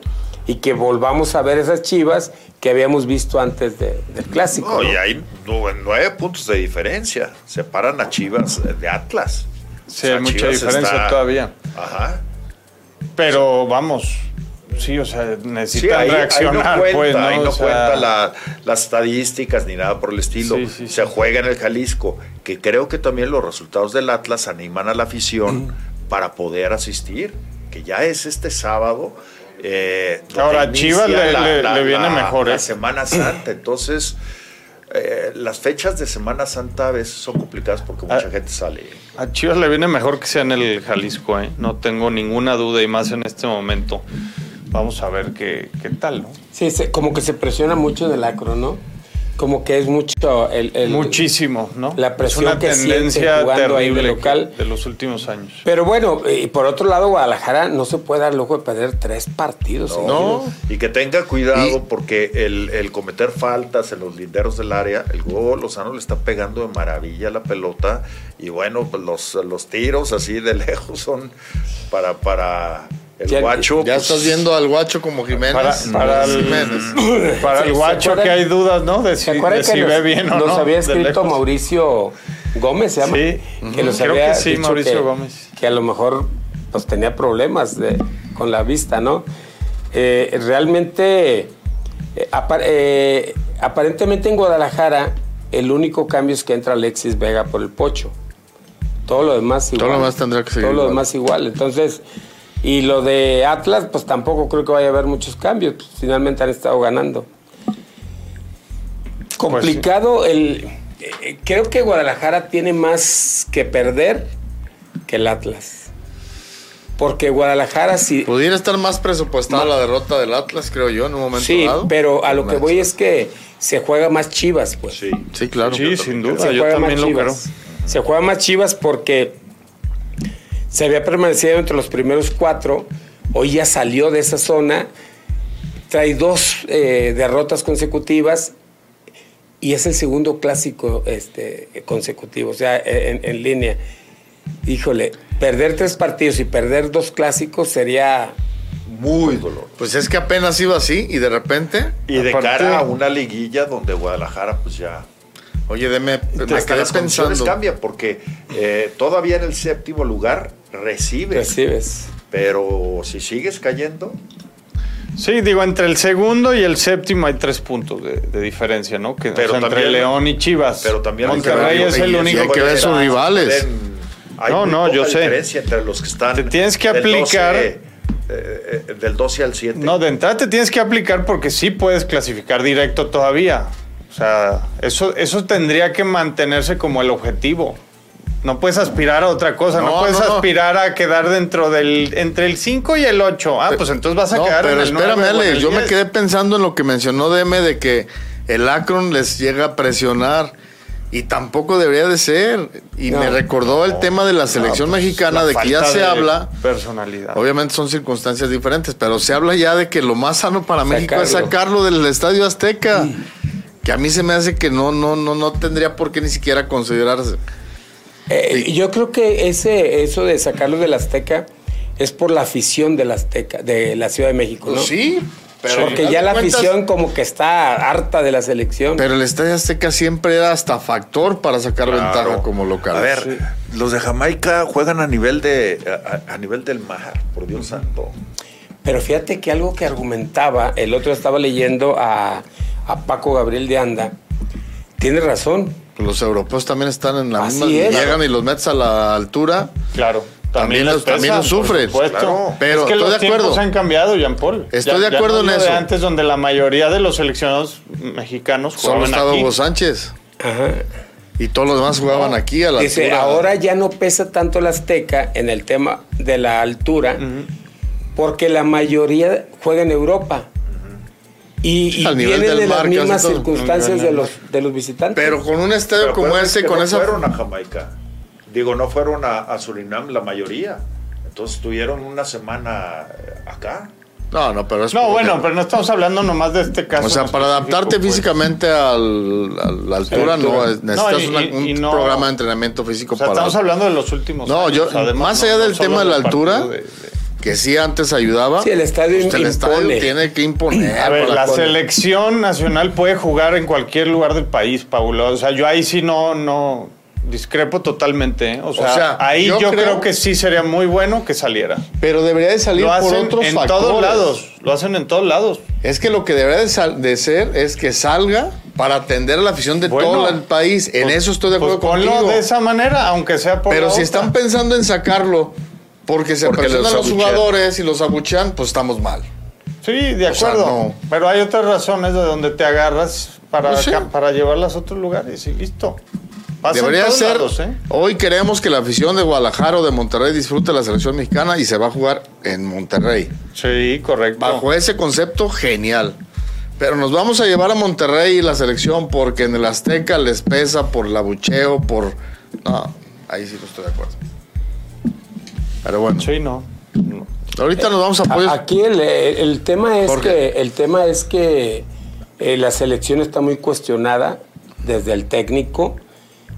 y que volvamos a ver esas Chivas que habíamos visto antes de- del Clásico. No, ¿no? y hay nu- nueve puntos de diferencia. Separan a Chivas de Atlas. Sí, hay mucha diferencia está- todavía. Ajá. Pero vamos, sí, o sea, Sí, necesitan ahí, ahí reaccionar, no cuenta, pues, ¿no? ahí no O sea, cuenta la- las estadísticas ni nada por el estilo. Sí, sí, Se sí. juega en el Jalisco, que creo que también los resultados del Atlas animan a la afición para poder asistir, que ya es este sábado. Eh, Ahora, Chivas le- le- le viene mejor, La ¿eh? Semana Santa, entonces eh, las fechas de Semana Santa a veces son complicadas porque mucha Ah. gente sale. A Chivas le viene mejor que sea en el Jalisco, ¿eh? No tengo ninguna duda y más en este momento. Vamos a ver qué, qué tal, ¿no? Sí, se- como que se presiona mucho del acro, ¿no? Como que es mucho el, el- Muchísimo, ¿no? la presión es una que tendencia jugando ahí de terrible local. de los últimos años. Pero bueno, y por otro lado, Guadalajara no se puede dar lujo de perder tres partidos. No. Y que tenga cuidado Y- porque el, el cometer faltas en los linderos del área, el Hugo Lozano le está pegando de maravilla la pelota y bueno, pues los, los tiros así de [LAUGHS] lejos son para, para el Ya- guacho. Ya pues, estás viendo al guacho como Jiménez. Para, para el, Jiménez. para ¿Se- el se guacho acuerdan? que hay dudas, ¿no? De si, ¿Se acuerdan de que si nos, ve bien o nos no. había de escrito. Mauricio Gómez, se llama? Sí. Que nos Creo había que sí, dicho Mauricio que, Gómez. que a lo mejor pues tenía problemas de- con la vista, ¿no? Eh, realmente, eh, apar- eh, aparentemente en Guadalajara, el único cambio es que entra Alexis Vega por el pocho. Todo lo demás igual. Todo lo demás tendrá que seguir Todo lo igual. demás igual. Entonces, y lo de Atlas, pues tampoco creo que vaya a haber muchos cambios. Pues, finalmente han estado ganando. Complicado el. eh, creo que Guadalajara tiene más que perder que el Atlas. Porque Guadalajara sí. Pudiera estar más presupuestada la derrota del Atlas, creo yo, en un momento Sí, dado. pero a lo que voy es que se juega más chivas, pues. Sí. Sí, claro. Sí, sin duda, se yo juega también más lo creo. chivas. Se juega más chivas porque se había permanecido entre los primeros cuatro. Hoy ya salió de esa zona. Trae dos eh, derrotas consecutivas y es el segundo clásico este, consecutivo, o sea, en, en línea. Híjole, perder tres partidos y perder dos clásicos sería Muy dolor. Pues es que apenas iba así y de repente, Y de Aparte- cara a una liguilla donde Guadalajara pues ya oye, deme, me quedé las pensando. cambian porque eh, todavía en el séptimo lugar recibes, recibes. pero si sigues cayendo, Sí, digo, entre el segundo y el séptimo hay tres puntos de, de diferencia, ¿no? Que, o Pero entre León y Chivas. pero también Monterrey es el único hay que ver que sus rivales. Hay No, no, yo sé. entre los que están Te tienes que del aplicar- 12, eh, eh, del 12 al 7. No, de entrada te tienes que aplicar porque sí puedes clasificar directo todavía. O sea, eso, eso tendría que mantenerse como el objetivo. No puedes aspirar a otra cosa, no, No, puedes no, no. aspirar a quedar dentro del entre el 5 y el 8. Ah, pues entonces vas a No, quedar pero en el espérame, 9 o en Alex, el yo me 10. quedé pensando en lo que mencionó DM de que el Akron les llega a presionar y tampoco debería de ser. Y No. me recordó el tema de la selección mexicana, pues, La de que ya se de habla. Personalidad. Obviamente son circunstancias diferentes, pero se habla ya de que lo más sano para México es Sacarlo. sacarlo del Estadio Azteca. Que a mí se me hace que no, no, no, no tendría por qué ni siquiera considerarse. Eh, Yo creo que ese, eso de sacarlo del Azteca es por la afición del Azteca, de la Ciudad de México, ¿no? Pues sí, pero Porque ya la cuentas- afición como que está harta de la selección. Pero el Estadio Azteca siempre era hasta factor para sacar Claro. ventaja como local. A ver, los de Jamaica juegan a nivel de a, a nivel del mar, por Dios santo. Pero fíjate que algo que argumentaba, el otro estaba leyendo a, a Paco Gabriel de Anda, tiene razón. Los europeos también están en la Así misma. es. Llegan y los metes a la altura. Claro. También les los- también los supuesto. Claro. Pero es que estoy los de acuerdo. tiempos han cambiado, Jean Paul. Estoy de acuerdo no en de eso. antes, donde la mayoría de los seleccionados mexicanos Solo jugaban estaba aquí. Hugo Sánchez. Ajá. Y todos los demás jugaban aquí a la Dice, altura. ahora ya no pesa tanto el Azteca en el tema de la altura, porque la mayoría juega en Europa. Y, y [LAUGHS] Al nivel vienen del de las mismas todo. circunstancias de los, de los visitantes. Pero con un estadio Pero como ese, que con no esa. fueron a Jamaica. Digo, no fueron a, a Surinam la mayoría. Entonces estuvieron una semana eh, acá. No, no, pero es. No, porque- bueno, pero no estamos hablando nomás de este caso. O sea, para adaptarte pues. físicamente al- a la altura, no, necesitas No, y- una- y- un no- programa de ententamiento físico O sea, para. estamos hablando de los últimos No, años, yo- además, más allá no del tema de la altura, partido de- de- Que sí antes ayudaba. Sí, el estadio Pues el estadio tiene que imponer. A ver, la selección nacional puede jugar en cualquier lugar del país, Paulo. O sea, yo ahí sí no, no discrepo totalmente. ¿eh? O sea, sea, ahí yo yo, creo, creo- que sí sería muy bueno que saliera. Pero debería de salir Lo por hacen otros en factores. todos lados. Lo hacen en todos lados. Es que lo que debería de, sal- de ser es que salga para atender a la afición de Bueno, todo el país. En Pues- eso estoy de acuerdo pues ponlo contigo. de esa manera, aunque sea por Pero la si otra. están pensando en sacarlo porque se Porque presionan los los jugadores y los abuchean, pues estamos mal. Sí, de O sea, acuerdo. no. Pero hay otras razones de donde te agarras para, Pues sí. para llevarlas a otros lugares y listo. Pasa en Debería ser. lados, ¿eh? Hoy queremos que la afición de Guadalajara o de Monterrey disfrute la selección mexicana y se va a jugar en Monterrey. Sí, correcto. Bajo ese concepto, genial. Pero nos vamos a llevar a Monterrey y la selección porque en el Azteca les pesa por el abucheo, por. No, ahí sí no estoy de acuerdo. Pero bueno, Sí, no. no. ahorita nos vamos a apoyar. Aquí el, el tema es ¿Por qué? que el tema es que eh, la selección está muy cuestionada desde el técnico,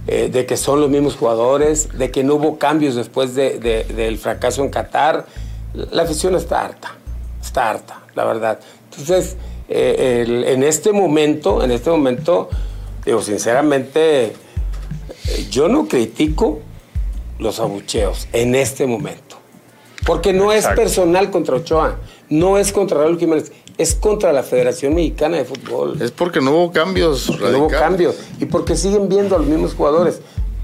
eh, de que son los mismos jugadores, de que no hubo cambios después de- de- del fracaso en Qatar. La afición está harta, está harta, la verdad. Entonces, eh, el- en este momento, en este momento, digo, sinceramente, eh, yo no critico los abucheos en este momento. Porque no es personal contra Ochoa, no es contra Raúl Jiménez, es contra la Federación Mexicana de Fútbol. Es porque no hubo cambios. No hubo cambios. Y porque siguen viendo a los mismos jugadores,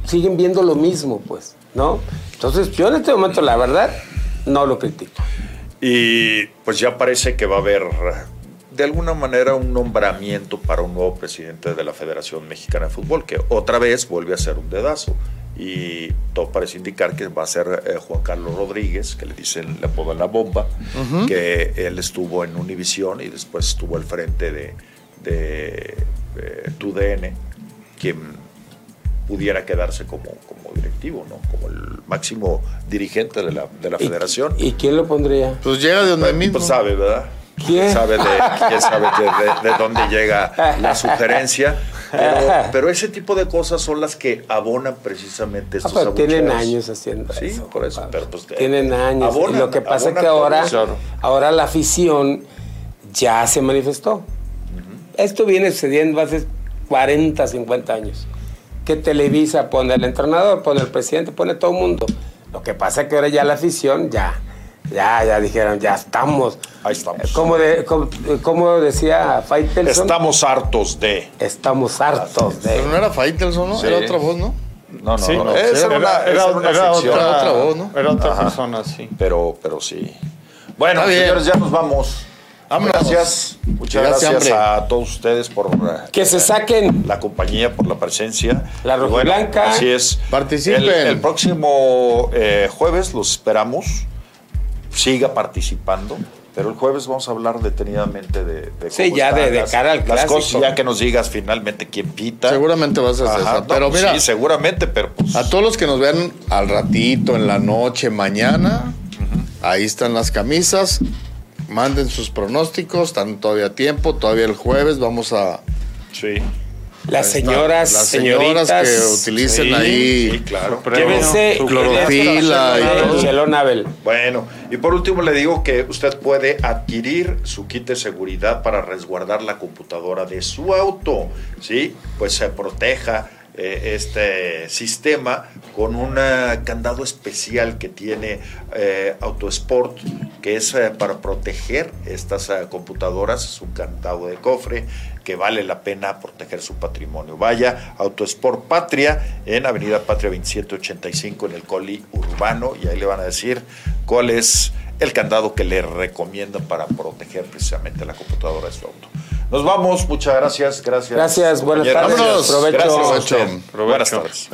siguen viendo lo mismo, pues, ¿no? Entonces, yo en este momento, la verdad, no lo critico. Y pues ya parece que va a haber de alguna manera un nombramiento para un nuevo presidente de la Federación Mexicana de Fútbol, que otra vez vuelve a ser un dedazo. Y todo parece indicar que va a ser eh, Juan Carlos Rodríguez, que le dicen, le apodan la bomba, que él estuvo en Univisión y después estuvo al frente de, de eh, TUDN, quien pudiera quedarse como, como directivo, ¿no? como el máximo dirigente de la, de la ¿Y- federación. ¿Y, quién lo pondría? Pues llega de donde Pues, mismo. pues sabe, ¿verdad? ¿Quién? Sabe de, quién sabe de, de- de dónde llega la sugerencia. Pero, pero ese tipo de cosas son las que abonan precisamente Ah, estos pero tienen años haciendo Sí, eso. por eso, pero pues, tienen años. abonan- y lo que pasa es que ahora, ahora la afición ya se manifestó. Esto viene sucediendo hace 40, 50 años. Que Televisa pone al entrenador, pone al presidente, pone todo el mundo. Lo que pasa es que ahora ya la afición ya, ya, ya dijeron, ya estamos. Ahí estamos. Como, de, como, como decía Faitelson, Estamos hartos de. estamos hartos Pero no de... era Faitelson, ¿no? Sí. Era otra voz, ¿no? No, no, Sí, no. no, era, era una, era- era una era sección. otra, otra voz, ¿no? Era otra Ajá. persona, sí. Pero, pero sí. Bueno, señores, ya nos vamos. Vámonos. Gracias. Muchas Gracias, gracias, a todos ustedes por eh, Que se saquen. la compañía, por la presencia. La Y bueno, rojiblanca. así es. Participen. El, el próximo eh, jueves los esperamos. Siga participando. Pero el jueves vamos a hablar detenidamente de, de Sí, cómo ya están de- de las- cara al las clásico. cosas, ya que nos digas finalmente quién pita. Seguramente vas a hacer Ajá, eso. no, Pero pues mira, sí, seguramente, pero pues. a todos los que nos vean al ratito, en la noche, mañana, ahí están las camisas. Manden sus pronósticos, están todavía a tiempo. Todavía el jueves vamos a. Sí, Las señoras, Las señoras señoritas. que utilicen sí, ahí. sí, claro. Llévense clorofila y Abel. Bueno, y por último le digo que usted puede adquirir su kit de seguridad para resguardar la computadora de su auto, ¿sí? Pues se proteja eh, este sistema con un eh, candado especial que tiene eh, Autosport, que es eh, para proteger estas computadoras, es un candado de cofre que vale la pena proteger su patrimonio. Vaya, Autosport Patria en Avenida Patria 2785 en el Coli Urbano y ahí le van a decir cuál es el candado que le recomiendan para proteger precisamente la computadora de su auto. Nos vamos, muchas gracias, gracias. Gracias, buenas tardes. Vámonos. Provecho. Gracias. Provecho. Buenas tardes.